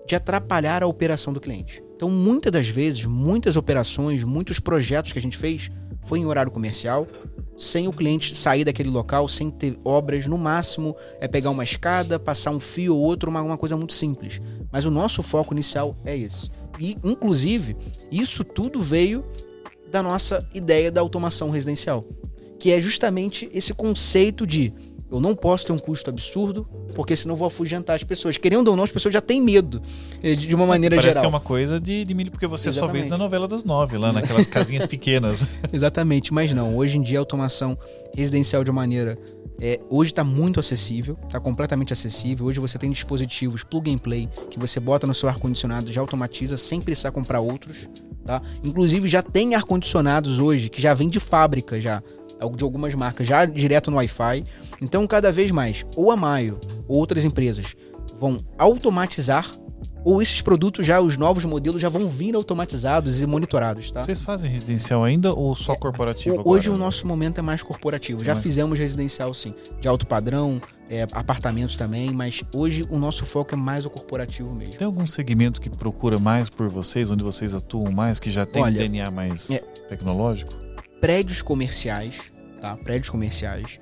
D: de atrapalhar a operação do cliente. Então, muitas das vezes, muitas operações, muitos projetos que a gente fez foi em horário comercial, sem o cliente sair daquele local, sem ter obras. No máximo, é pegar uma escada, passar um fio ou outro, uma, uma coisa muito simples. Mas o nosso foco inicial é esse. E, inclusive, isso tudo veio da nossa ideia da automação residencial, que é justamente esse conceito de eu não posso ter um custo absurdo, porque senão vou afugentar as pessoas. Querendo ou não, as pessoas já têm medo, eh, de uma maneira
A: Parece
D: geral.
A: que é uma coisa de, de milho, porque você só
D: Exatamente.
A: vê isso na novela das nove, lá naquelas casinhas pequenas. *laughs*
D: Exatamente, mas não. Hoje em dia a automação residencial de uma maneira. É, hoje está muito acessível, está completamente acessível. Hoje você tem dispositivos plug and play que você bota no seu ar-condicionado já automatiza sem precisar comprar outros. Tá? Inclusive já tem ar-condicionados hoje que já vem de fábrica já, de algumas marcas, já direto no Wi-Fi. Então cada vez mais, ou a Maio ou outras empresas vão automatizar ou esses produtos já, os novos modelos já vão vir automatizados e monitorados, tá?
A: Vocês fazem residencial ainda ou só corporativo
D: Ho-
A: agora?
D: Hoje o nosso momento é mais corporativo. Já
A: Mais.
D: fizemos residencial, sim. De alto padrão, é, apartamentos também, mas hoje o nosso foco é mais o corporativo mesmo.
A: Tem algum segmento que procura mais por vocês, onde vocês atuam mais, que já tem um
D: Olha,
A: DNA mais
D: é-
A: tecnológico?
D: Prédios comerciais, tá? Prédios comerciais,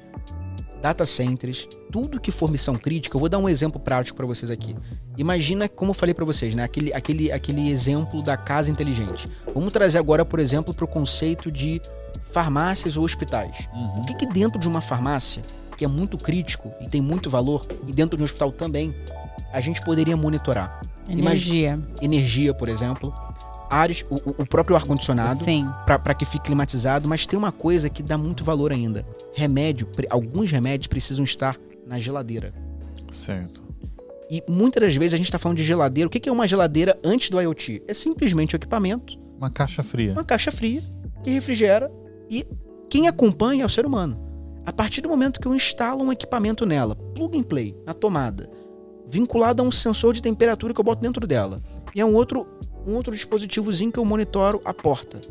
D: data centers, tudo que for missão crítica. Eu vou dar um exemplo prático para vocês aqui. Imagina, como eu falei para vocês, né? Aquele, aquele, aquele exemplo da casa inteligente. Vamos trazer agora, por exemplo, para o conceito de farmácias ou hospitais.
A: Uhum.
D: O que, que dentro de uma farmácia, que é muito crítico e tem muito valor, e dentro de um hospital também, a gente poderia monitorar?
B: Energia.
D: Energia, por exemplo, áreas, o, o- próprio ar-condicionado, para que fique climatizado, mas tem uma coisa que dá muito valor ainda. Remédio, pre- alguns remédios precisam estar na geladeira.
A: Certo.
D: E muitas das vezes a gente está falando de geladeira. O que que é uma geladeira antes do IoT? É simplesmente o equipamento,
A: Uma caixa fria.
D: uma caixa fria que refrigera e quem acompanha é o ser humano. A partir do momento que eu instalo um equipamento nela, plug and play, na tomada, vinculado a um sensor de temperatura que eu boto dentro dela, e é um outro, um outro dispositivozinho que eu monitoro a porta.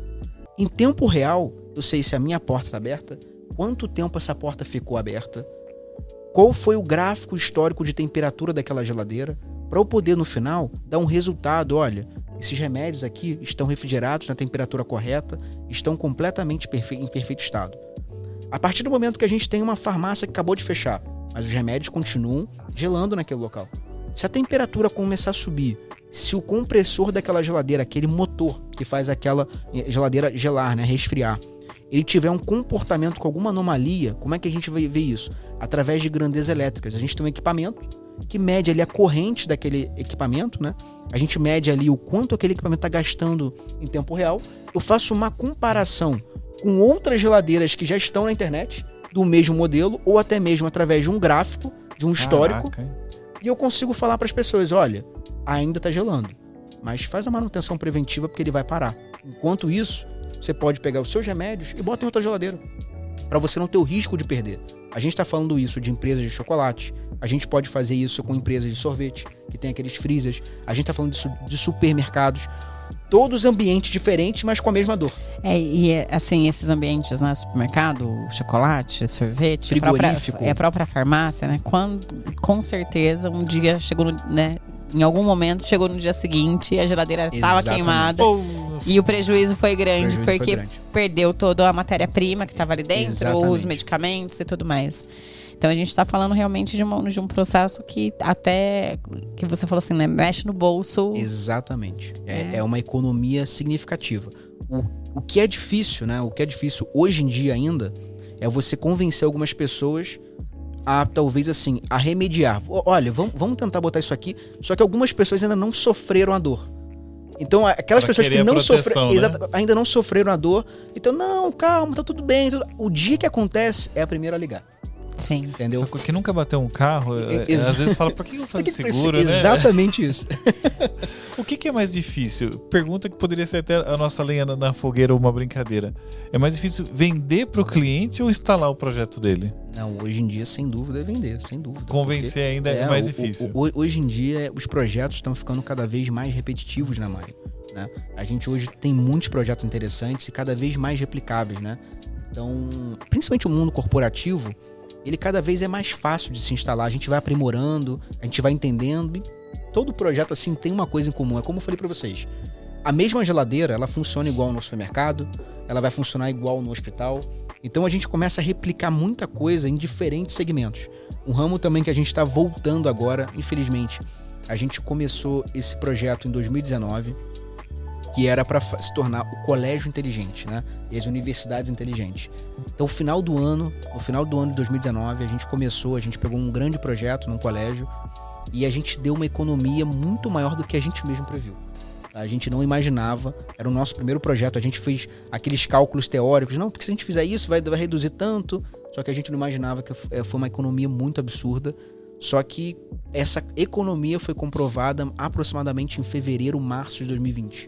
D: Em tempo real, eu sei se a minha porta está aberta, quanto tempo essa porta ficou aberta, qual foi o gráfico histórico de temperatura daquela geladeira, para eu poder no final dar um resultado, olha, esses remédios aqui estão refrigerados na temperatura correta, estão completamente perfe- em perfeito estado. A partir do momento que a gente tem uma farmácia que acabou de fechar, mas os remédios continuam gelando naquele local. Se a temperatura começar a subir, se o compressor daquela geladeira, aquele motor que faz aquela eh, geladeira gelar, né, resfriar, ele tiver um comportamento com alguma anomalia, como é que a gente vai ver isso? Através de grandezas elétricas. A gente tem um equipamento que mede ali a corrente daquele equipamento, né? A gente mede ali o quanto aquele equipamento está gastando em tempo real. Eu faço uma comparação com outras geladeiras que já estão na internet do mesmo modelo ou até mesmo através de um gráfico, de um histórico,
A: Caraca,
D: e eu consigo falar para as pessoas, olha, ainda tá gelando, mas faz a manutenção preventiva porque ele vai parar. Enquanto isso, você pode pegar os seus remédios e bota em outra geladeira, para você não ter o risco de perder. A gente está falando isso de empresas de chocolate, a gente pode fazer isso com empresas de sorvete, que tem aqueles freezers, a gente está falando disso de supermercados, todos ambientes diferentes, mas com a mesma dor.
B: É, e é, assim, esses ambientes, né? Supermercado, chocolate, sorvete, a própria,
D: Frigorífico.
B: é a própria farmácia, né? Quando, com certeza, um dia chegou no, né? Em algum momento chegou no dia seguinte a geladeira estava queimada. E o prejuízo foi grande,
D: prejuízo foi
B: porque
D: grande.
B: perdeu toda a matéria-prima que estava ali dentro,
D: Exatamente.
B: os medicamentos e tudo mais. Então a gente está falando realmente de, uma- de um processo que até que você falou assim, né? Mexe no bolso.
D: Exatamente. É,
B: É.
D: é uma economia significativa. O, o que é difícil, né? O que é difícil hoje em dia ainda é você convencer algumas pessoas a talvez assim, a remediar. Olha, vamos, vamos tentar botar isso aqui. Só que algumas pessoas ainda não sofreram a dor. Então, aquelas
A: Pra
D: pessoas que não
A: proteção,
D: sofreram,
A: né?
D: ainda não sofreram a dor. Então, não, calma, tá tudo bem. tudo- O dia que acontece é a primeira a ligar,
B: Sim.
D: entendeu?
A: que nunca bateu um carro, é, é, às vezes fala, por que eu *laughs*
D: que precisa-
A: seguro, né?
D: Exatamente *laughs* isso.
A: O que, que é mais difícil? Pergunta que poderia ser até a nossa lenha na, na fogueira ou uma brincadeira. É mais difícil vender pro cliente ou instalar o projeto dele?
D: Não, hoje em dia, sem dúvida, é vender, sem dúvida.
A: Convencer ainda é,
D: É,
A: mais
D: o-
A: difícil.
D: o- o- hoje em dia, os projetos estão ficando cada vez mais repetitivos na Maio. Né? A gente hoje tem muitos projetos interessantes e cada vez mais replicáveis, né? Então, principalmente o mundo corporativo, ele cada vez é mais fácil de se instalar. A gente vai aprimorando, a gente vai entendendo. E todo projeto, assim, tem uma coisa em comum. É como eu falei para vocês. A mesma geladeira, ela funciona igual no supermercado, ela vai funcionar igual no hospital. Então a gente começa a replicar muita coisa em diferentes segmentos. Um ramo também que a gente está voltando agora, infelizmente. A gente começou esse projeto em 2019, que era para se tornar o colégio inteligente, né? E as universidades inteligentes. Então, no final do ano, no final do ano de 2019, a gente começou, a gente pegou um grande projeto num colégio e a gente deu uma economia muito maior do que a gente mesmo previu. A gente não imaginava, era o nosso primeiro projeto, a gente fez aqueles cálculos teóricos, não, porque se a gente fizer isso vai, vai reduzir tanto, só que a gente não imaginava que eh, foi uma economia muito absurda. Só que essa economia foi comprovada aproximadamente em fevereiro, março de 2020.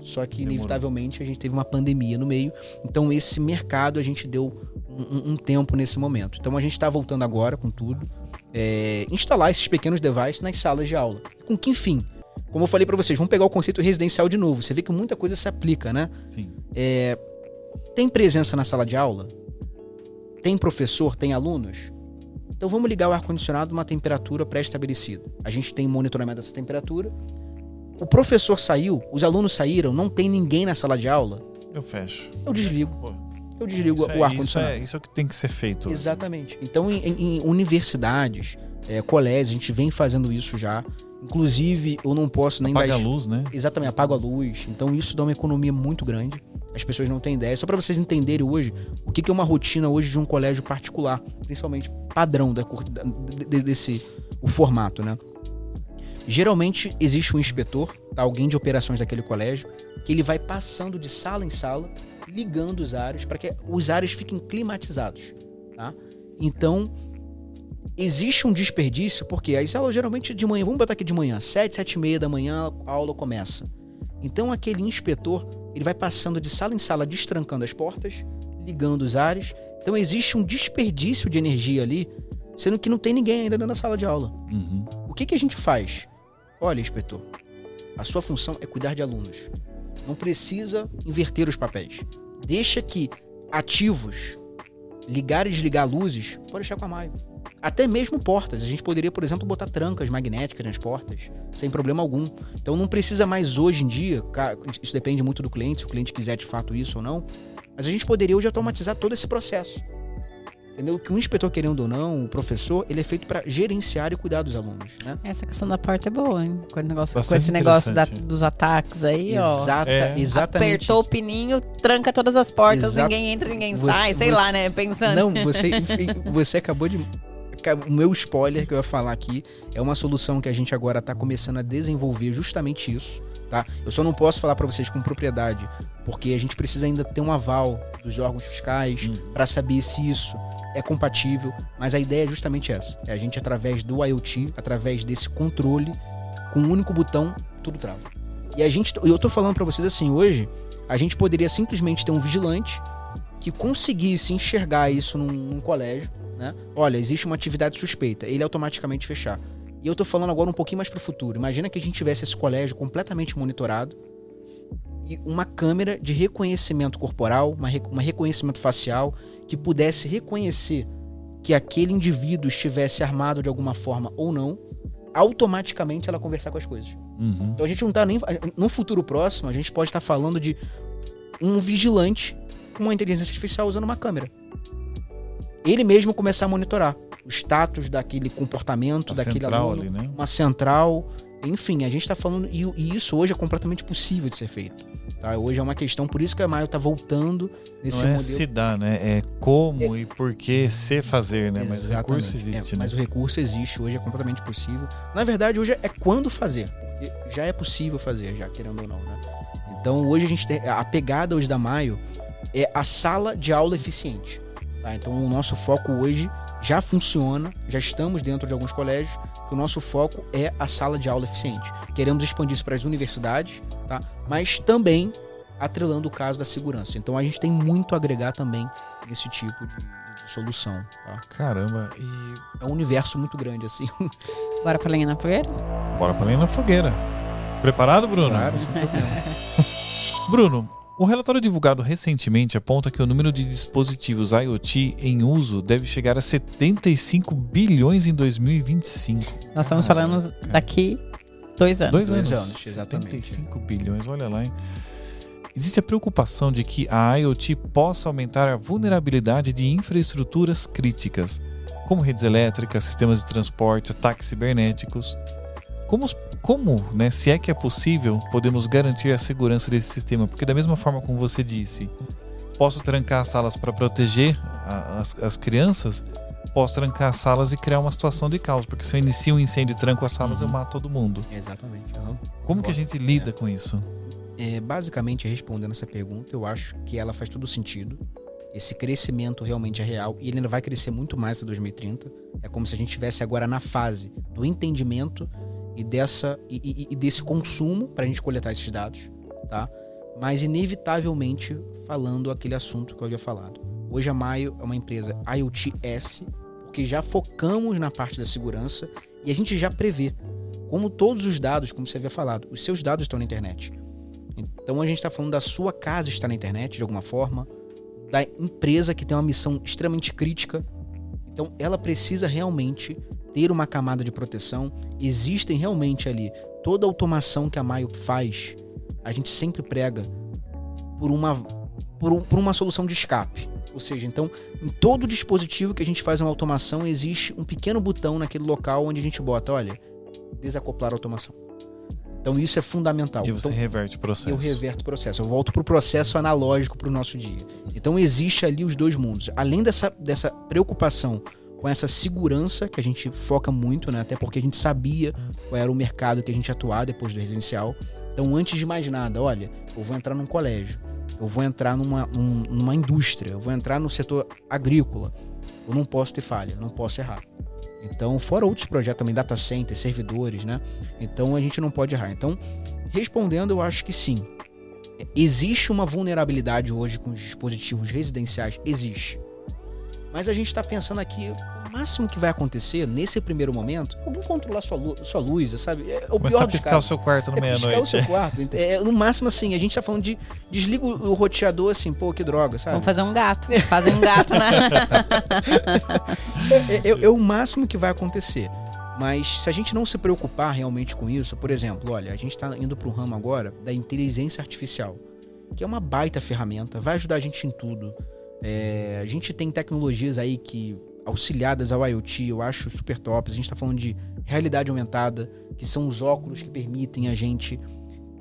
D: Só que,
A: Demorou.
D: inevitavelmente, a gente teve uma pandemia no meio. Então, esse mercado a gente deu um, um- um tempo nesse momento. Então, a gente está voltando agora com tudo. é, instalar esses pequenos devices nas salas de aula. Com que fim? Como eu falei para vocês, vamos pegar o conceito residencial de novo. Você vê que muita coisa se aplica, né?
A: Sim.
D: É, tem presença na sala de aula? Tem professor? Tem alunos? Então vamos ligar o ar-condicionado numa temperatura pré-estabelecida. A gente tem monitoramento dessa temperatura. O professor saiu, os alunos saíram, não tem ninguém na sala de aula.
A: Eu fecho.
D: Eu desligo.
A: Pô,
D: Eu desligo
A: isso, é,
D: o
A: isso,
D: ar-condicionado.
A: é, isso é o que tem que ser feito.
D: Exatamente. Então, em, em- em universidades, é, colégios, a gente vem fazendo isso já. Inclusive, eu não posso nem
A: Apaga
D: dar
A: a luz, né?
D: Exatamente, apaga a luz. Então isso dá uma economia muito grande. As pessoas não têm ideia. Só para vocês entenderem hoje o que que é uma rotina hoje de um colégio particular, principalmente padrão da, desse o formato, né? Geralmente existe um inspetor, tá? alguém de operações daquele colégio, que ele vai passando de sala em sala, ligando os ares para que os ares fiquem climatizados, tá? Então existe um desperdício, porque as aulas geralmente de manhã, vamos botar aqui de manhã, 7, 7 e meia da manhã a aula começa. Então aquele inspetor, ele vai passando de sala em sala, destrancando as portas, ligando os ares. Então existe um desperdício de energia ali, sendo que não tem ninguém ainda dentro da sala de aula.
A: Uhum.
D: O que, que a gente faz? Olha, inspetor, a sua função é cuidar de alunos. Não precisa inverter os papéis. Deixa que ativos, ligar e desligar luzes, pode deixar com a Maio. Até mesmo portas. A gente poderia, por exemplo, botar trancas magnéticas nas portas, sem problema algum. Então não precisa mais hoje em dia, isso depende muito do cliente, se o cliente quiser de fato isso ou não, mas a gente poderia hoje automatizar todo esse processo. Entendeu? Que um inspetor, querendo ou não, o professor, ele é feito para gerenciar e cuidar dos alunos, né?
B: Essa questão da porta é boa, hein? Com, o negócio, com esse negócio da- dos ataques aí, ó.
D: Exata,
A: É.
D: Exatamente.
B: Apertou o
D: isso.
B: pininho, tranca todas as portas,
D: Exato.
B: ninguém entra, ninguém
D: Você-
B: sai, sei
D: você-
B: lá, né? Pensando.
D: Não, você, *laughs* você acabou de. O meu spoiler que eu ia falar aqui é uma solução que a gente agora está começando a desenvolver justamente isso, tá? Eu só não posso falar para vocês com propriedade, porque a gente precisa ainda ter um aval dos órgãos fiscais
A: Uhum.
D: para saber se isso é compatível, mas a ideia é justamente essa. É a gente, através do IoT, através desse controle, com um único botão, tudo trava. E a gente, eu tô falando para vocês assim, hoje, a gente poderia simplesmente ter um vigilante que conseguisse enxergar isso num, num colégio, né? Olha, existe uma atividade suspeita, ele automaticamente fechar. E eu tô falando agora um pouquinho mais para o futuro. Imagina que a gente tivesse esse colégio completamente monitorado e uma câmera de reconhecimento corporal, uma, uma reconhecimento facial que pudesse reconhecer que aquele indivíduo estivesse armado de alguma forma ou não, automaticamente ela conversar com as coisas. Uhum. Então a gente não tá nem. No futuro próximo, a gente pode estar falando de um vigilante com uma inteligência artificial usando uma câmera. Ele mesmo começar a monitorar o status daquele comportamento, daquele
A: central
D: aluno,
A: ali, né?
D: uma central. Enfim, a gente está falando. E, e, isso hoje é completamente possível de ser feito. Tá? Hoje é uma questão, por isso que a Maio está voltando nesse
A: Não é
D: modelo.
A: se dá, né? É como é, e por que se fazer, né? Mas o recurso existe,
D: é,
A: né?
D: Mas o recurso existe, hoje é completamente possível. Na verdade, hoje é quando fazer. Porque já é possível fazer, já querendo ou não, né? Então hoje a gente tem. A pegada hoje da Maio é a sala de aula eficiente. Tá? Então o nosso foco hoje já funciona, já estamos dentro de alguns colégios, que o nosso foco é a sala de aula eficiente. Queremos expandir isso para as universidades, tá? mas também atrelando o caso da segurança. Então a gente tem muito a agregar também nesse tipo de, de solução. Tá?
A: Caramba, e.
D: É um universo muito grande, assim. *laughs*
B: Bora pra lenha na fogueira?
A: Bora pra lenha na fogueira. Preparado, Bruno?
D: Claro, sem problema. *laughs*
A: Bruno, o relatório divulgado recentemente aponta que o número de dispositivos IoT em uso deve chegar a 75 bilhões em 2025.
B: Nós estamos falando daqui dois anos.
A: Dois anos,
D: Dois anos, exatamente.
A: 75 bilhões, olha lá, hein? Existe a preocupação de que a IoT possa aumentar a vulnerabilidade de infraestruturas críticas, como redes elétricas, sistemas de transporte, ataques cibernéticos. Como, como né, se é que é possível, podemos garantir a segurança desse sistema? Porque, da mesma forma como você disse, posso trancar as salas para proteger a, as, as, crianças, posso trancar as salas e criar uma situação de caos. Porque se eu inicio um incêndio e tranco as salas, uhum. eu mato todo mundo.
D: Exatamente. Uhum.
A: Como que a gente lida é. com isso?
D: É, basicamente, respondendo essa pergunta, eu acho que ela faz todo sentido. Esse crescimento realmente é real e ele ainda vai crescer muito mais até 2030. É como se a gente estivesse agora na fase do entendimento e, dessa, e, e, desse consumo para a gente coletar esses dados, tá? Mas inevitavelmente falando aquele assunto que eu havia falado. Hoje a Maio é uma empresa IoT-S, porque já focamos na parte da segurança e a gente já prevê. Como todos os dados, como você havia falado, os seus dados estão na internet. Então a gente está falando da sua casa estar na internet de alguma forma, da empresa que tem uma missão extremamente crítica. Então ela precisa realmente ter uma camada de proteção. Existem realmente ali toda a automação que a Maio faz, a gente sempre prega por uma, por, um, por uma solução de escape. Ou seja, então, em todo dispositivo que a gente faz uma automação, existe um pequeno botão naquele local onde a gente bota, olha, desacoplar a automação. Então isso é fundamental.
A: E você
D: então,
A: reverte o processo.
D: Eu reverto o processo. Eu volto para o processo analógico para o nosso dia. Então existe ali os dois mundos. Além dessa, dessa preocupação com essa segurança que a gente foca muito, né? Até porque a gente sabia qual era o mercado que a gente atuava depois do residencial. Então, antes de mais nada, olha, eu vou entrar num colégio, eu vou entrar numa, um, numa indústria, eu vou entrar no setor agrícola. Eu não posso ter falha, não posso errar. Então, fora outros projetos também, data center, servidores, né? Então, a gente não pode errar. Então, respondendo, eu acho que sim. Existe uma vulnerabilidade hoje com os dispositivos residenciais? Existe. Mas a gente está pensando aqui, o máximo que vai acontecer nesse primeiro momento é alguém controlar sua luz, sua luz sabe? É o
A: Começar
D: pior
A: a piscar o seu quarto no
D: é
A: meia-noite.
D: Piscar o seu quarto. É, no máximo, assim, a gente está falando de desliga o roteador, assim, pô, que droga, sabe?
B: Vamos fazer um gato. Fazer um gato, né? *laughs*
D: é, é, é o máximo que vai acontecer. Mas se a gente não se preocupar realmente com isso, por exemplo, olha, a gente está indo para o ramo agora da inteligência artificial, que é uma baita ferramenta, vai ajudar a gente em tudo. É, a gente tem tecnologias aí que auxiliadas ao IoT, eu acho super top. A gente está falando de realidade aumentada, que são os óculos que permitem a gente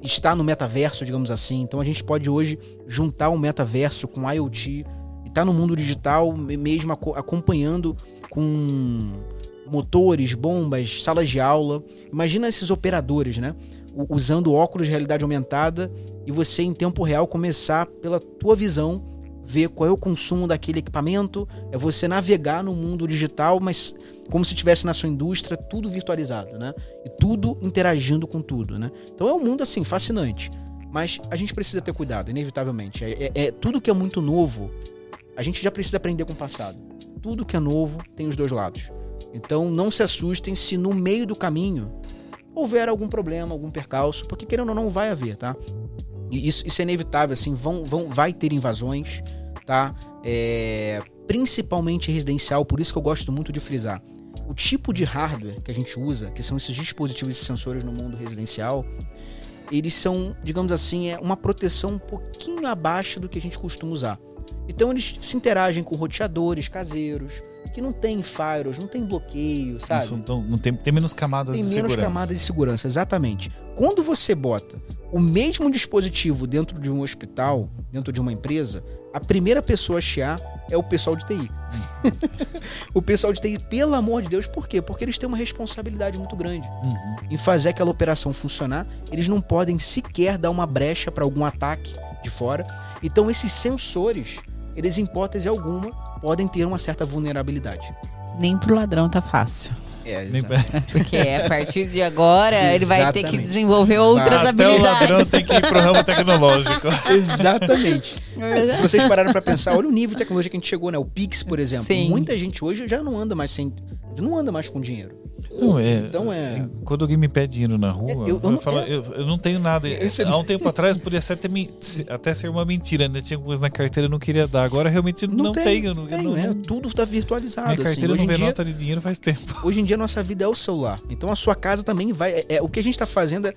D: estar no metaverso, digamos assim. Então a gente pode hoje juntar o metaverso com IoT e estar tá no mundo digital, mesmo acompanhando com motores, bombas, salas de aula. Imagina esses operadores, né? Usando óculos de realidade aumentada e você em tempo real começar pela tua visão ver qual é o consumo daquele equipamento, é você navegar no mundo digital, mas como se estivesse na sua indústria, tudo virtualizado, né? E tudo interagindo com tudo, né? Então é um mundo assim fascinante, mas a gente precisa ter cuidado, inevitavelmente. É, é, é tudo que é muito novo, a gente já precisa aprender com o passado. Tudo que é novo tem os dois lados. Então não se assustem se no meio do caminho houver algum problema, algum percalço, porque querendo ou não vai haver, tá? E isso, isso é inevitável, assim, vão, vão, vai ter invasões, tá? É, principalmente residencial, por isso que eu gosto muito de frisar. O tipo de hardware que a gente usa, que são esses dispositivos e sensores no mundo residencial, eles são, digamos assim, é uma proteção um pouquinho abaixo do que a gente costuma usar. Então eles se interagem com roteadores caseiros, que não tem firewalls, não tem bloqueio, sabe?
A: Isso, então, não tem, tem menos camadas
D: tem
A: de
D: menos
A: segurança.
D: camadas de segurança, exatamente. Quando você bota o mesmo dispositivo dentro de um hospital, dentro de uma empresa, a primeira pessoa a chiar é o pessoal de TI. *laughs* o pessoal de TI, pelo amor de Deus, por quê? Porque eles têm uma responsabilidade muito grande
A: Uhum.
D: em fazer aquela operação funcionar. Eles não podem sequer dar uma brecha para algum ataque de fora. Então, esses sensores, eles, em hipótese alguma, podem ter uma certa vulnerabilidade.
B: Nem pro ladrão tá fácil.
D: É, *laughs*
B: Porque a partir de agora ele vai ter que desenvolver outras
A: Até o ladrão
B: habilidades.
A: tem que ir pro ramo tecnológico. *laughs*
D: Exatamente. Se vocês pararam pra pensar, olha o nível de tecnologia que a gente chegou, né? O Pix, por exemplo.
B: Sim.
D: Muita gente hoje já não anda mais sem. Não anda mais com dinheiro.
A: Não, é,
D: Então é-
A: Quando alguém me pede dinheiro na rua,
D: Eu-
A: eu,
D: eu não-
A: falo,
D: é-
A: eu, eu não tenho nada. *laughs*
D: Esse-
A: Há um tempo atrás podia até, se- até ser uma mentira, né? Tinha coisa na carteira que eu não queria dar. Agora realmente não,
D: tem,
A: tenho. Não,
D: tem,
A: não-
D: é,
A: não-
D: tudo tá virtualizado.
A: minha
D: assim.
A: carteira
D: Hoje
A: não vê
D: dia-
A: nota de dinheiro faz tempo. *laughs*
D: Hoje em dia nossa vida é o celular. Então a sua casa também vai. É, é- o que a gente está fazendo é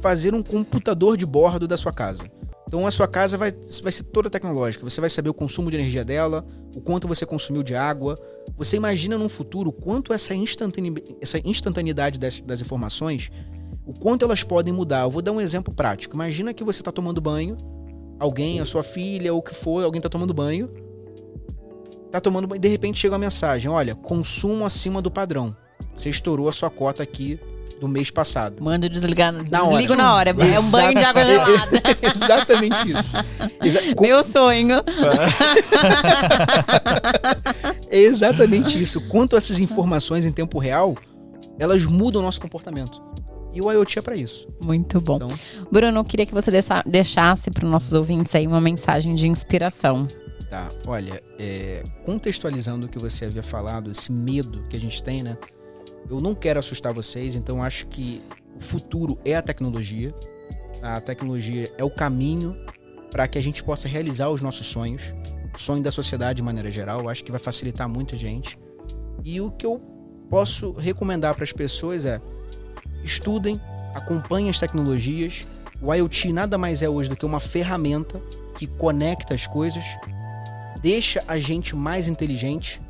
D: fazer um computador de bordo da sua casa. Então a sua casa vai, vai ser toda tecnológica. Você vai saber o consumo de energia dela, o quanto você consumiu de água. Você imagina num futuro quanto essa, instantane- essa instantaneidade das, das informações, o quanto elas podem mudar. Eu vou dar um exemplo prático. Imagina que você está tomando banho, alguém, a sua filha ou o que for, alguém está tomando banho. Tá tomando banho, de repente chega uma mensagem: olha, consumo acima do padrão. Você estourou a sua cota aqui do mês passado.
B: Manda desligar.
D: Na
B: Desligo
D: hora.
B: na hora. É um banho de água gelada. *laughs*
D: Exatamente isso. Exa- com-
B: Meu sonho.
D: É exatamente isso. Quanto essas informações em tempo real, elas mudam o nosso comportamento. E o IoT é para isso.
B: Muito bom.
D: Então,
B: Bruno, eu queria que você deixa- deixasse para os nossos ouvintes aí uma mensagem de inspiração.
D: tá. Olha, é, contextualizando o que você havia falado, esse medo que a gente tem, né? Eu não quero assustar vocês, então acho que o futuro é a tecnologia. A tecnologia é o caminho para que a gente possa realizar os nossos sonhos, sonho da sociedade de maneira geral. Acho que vai facilitar muita gente. E o que eu posso recomendar para as pessoas é estudem, acompanhem as tecnologias. O IoT nada mais é hoje do que uma ferramenta que conecta as coisas, deixa a gente mais inteligente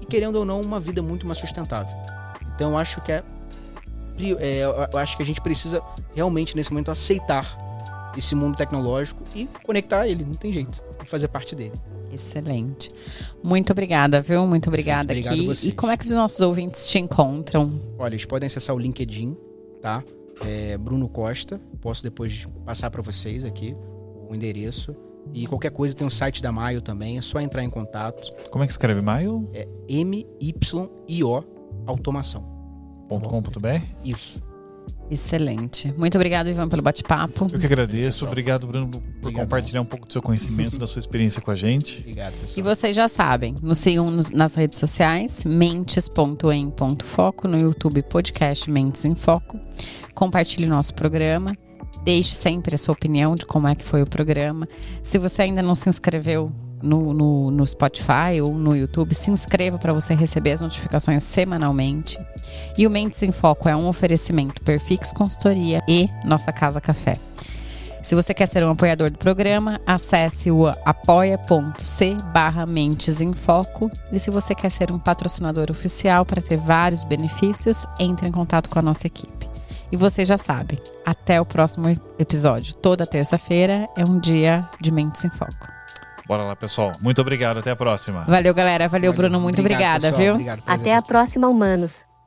D: e, querendo ou não, uma vida muito mais sustentável. Então, eu acho que é, é, eu acho que a gente precisa realmente nesse momento aceitar esse mundo tecnológico e conectar ele, não tem jeito, e fazer parte dele.
B: Excelente. Muito obrigada, viu? Muito obrigada
D: Obrigado
B: aqui.
D: a vocês.
B: E como é que os nossos ouvintes te encontram?
D: Olha, eles podem acessar o LinkedIn, tá? É Bruno Costa. Posso depois passar para vocês aqui o endereço. E qualquer coisa tem o site da Maio também, é só entrar em contato.
A: Como é que escreve? Maio.com.br?
D: É M-Y-I-O Automação. Isso.
B: Excelente. Muito obrigado, Ivan, pelo bate-papo.
A: Eu que agradeço. Obrigado, Bruno, por
D: Obrigadão.
A: compartilhar um pouco do seu conhecimento, da sua experiência com a gente.
D: Obrigado, pessoal.
B: E vocês já sabem, nos sigam nas redes sociais, mentes.em.foco, no YouTube podcast Mentes em Foco. Compartilhe o nosso programa. Deixe sempre a sua opinião de como é que foi o programa. Se você ainda não se inscreveu no, no, no Spotify ou no YouTube, se inscreva para você receber as notificações semanalmente. E o Mentes em Foco é um oferecimento Perfix Consultoria e Nossa Casa Café. Se você quer ser um apoiador do programa, acesse o apoia.c barra Mentes em Foco. E se você quer ser um patrocinador oficial para ter vários benefícios, entre em contato com a nossa equipe. E vocês já sabem, até o próximo episódio. Toda terça-feira é um dia de Mentes em Foco.
A: Bora lá, pessoal. Muito obrigado. Até a próxima.
B: Valeu, galera. Valeu,
D: Valeu.
B: Bruno. Muito
D: Obrigado,
B: obrigada,
D: pessoal.
B: viu?
D: Obrigado,
C: Até a próxima, humanos.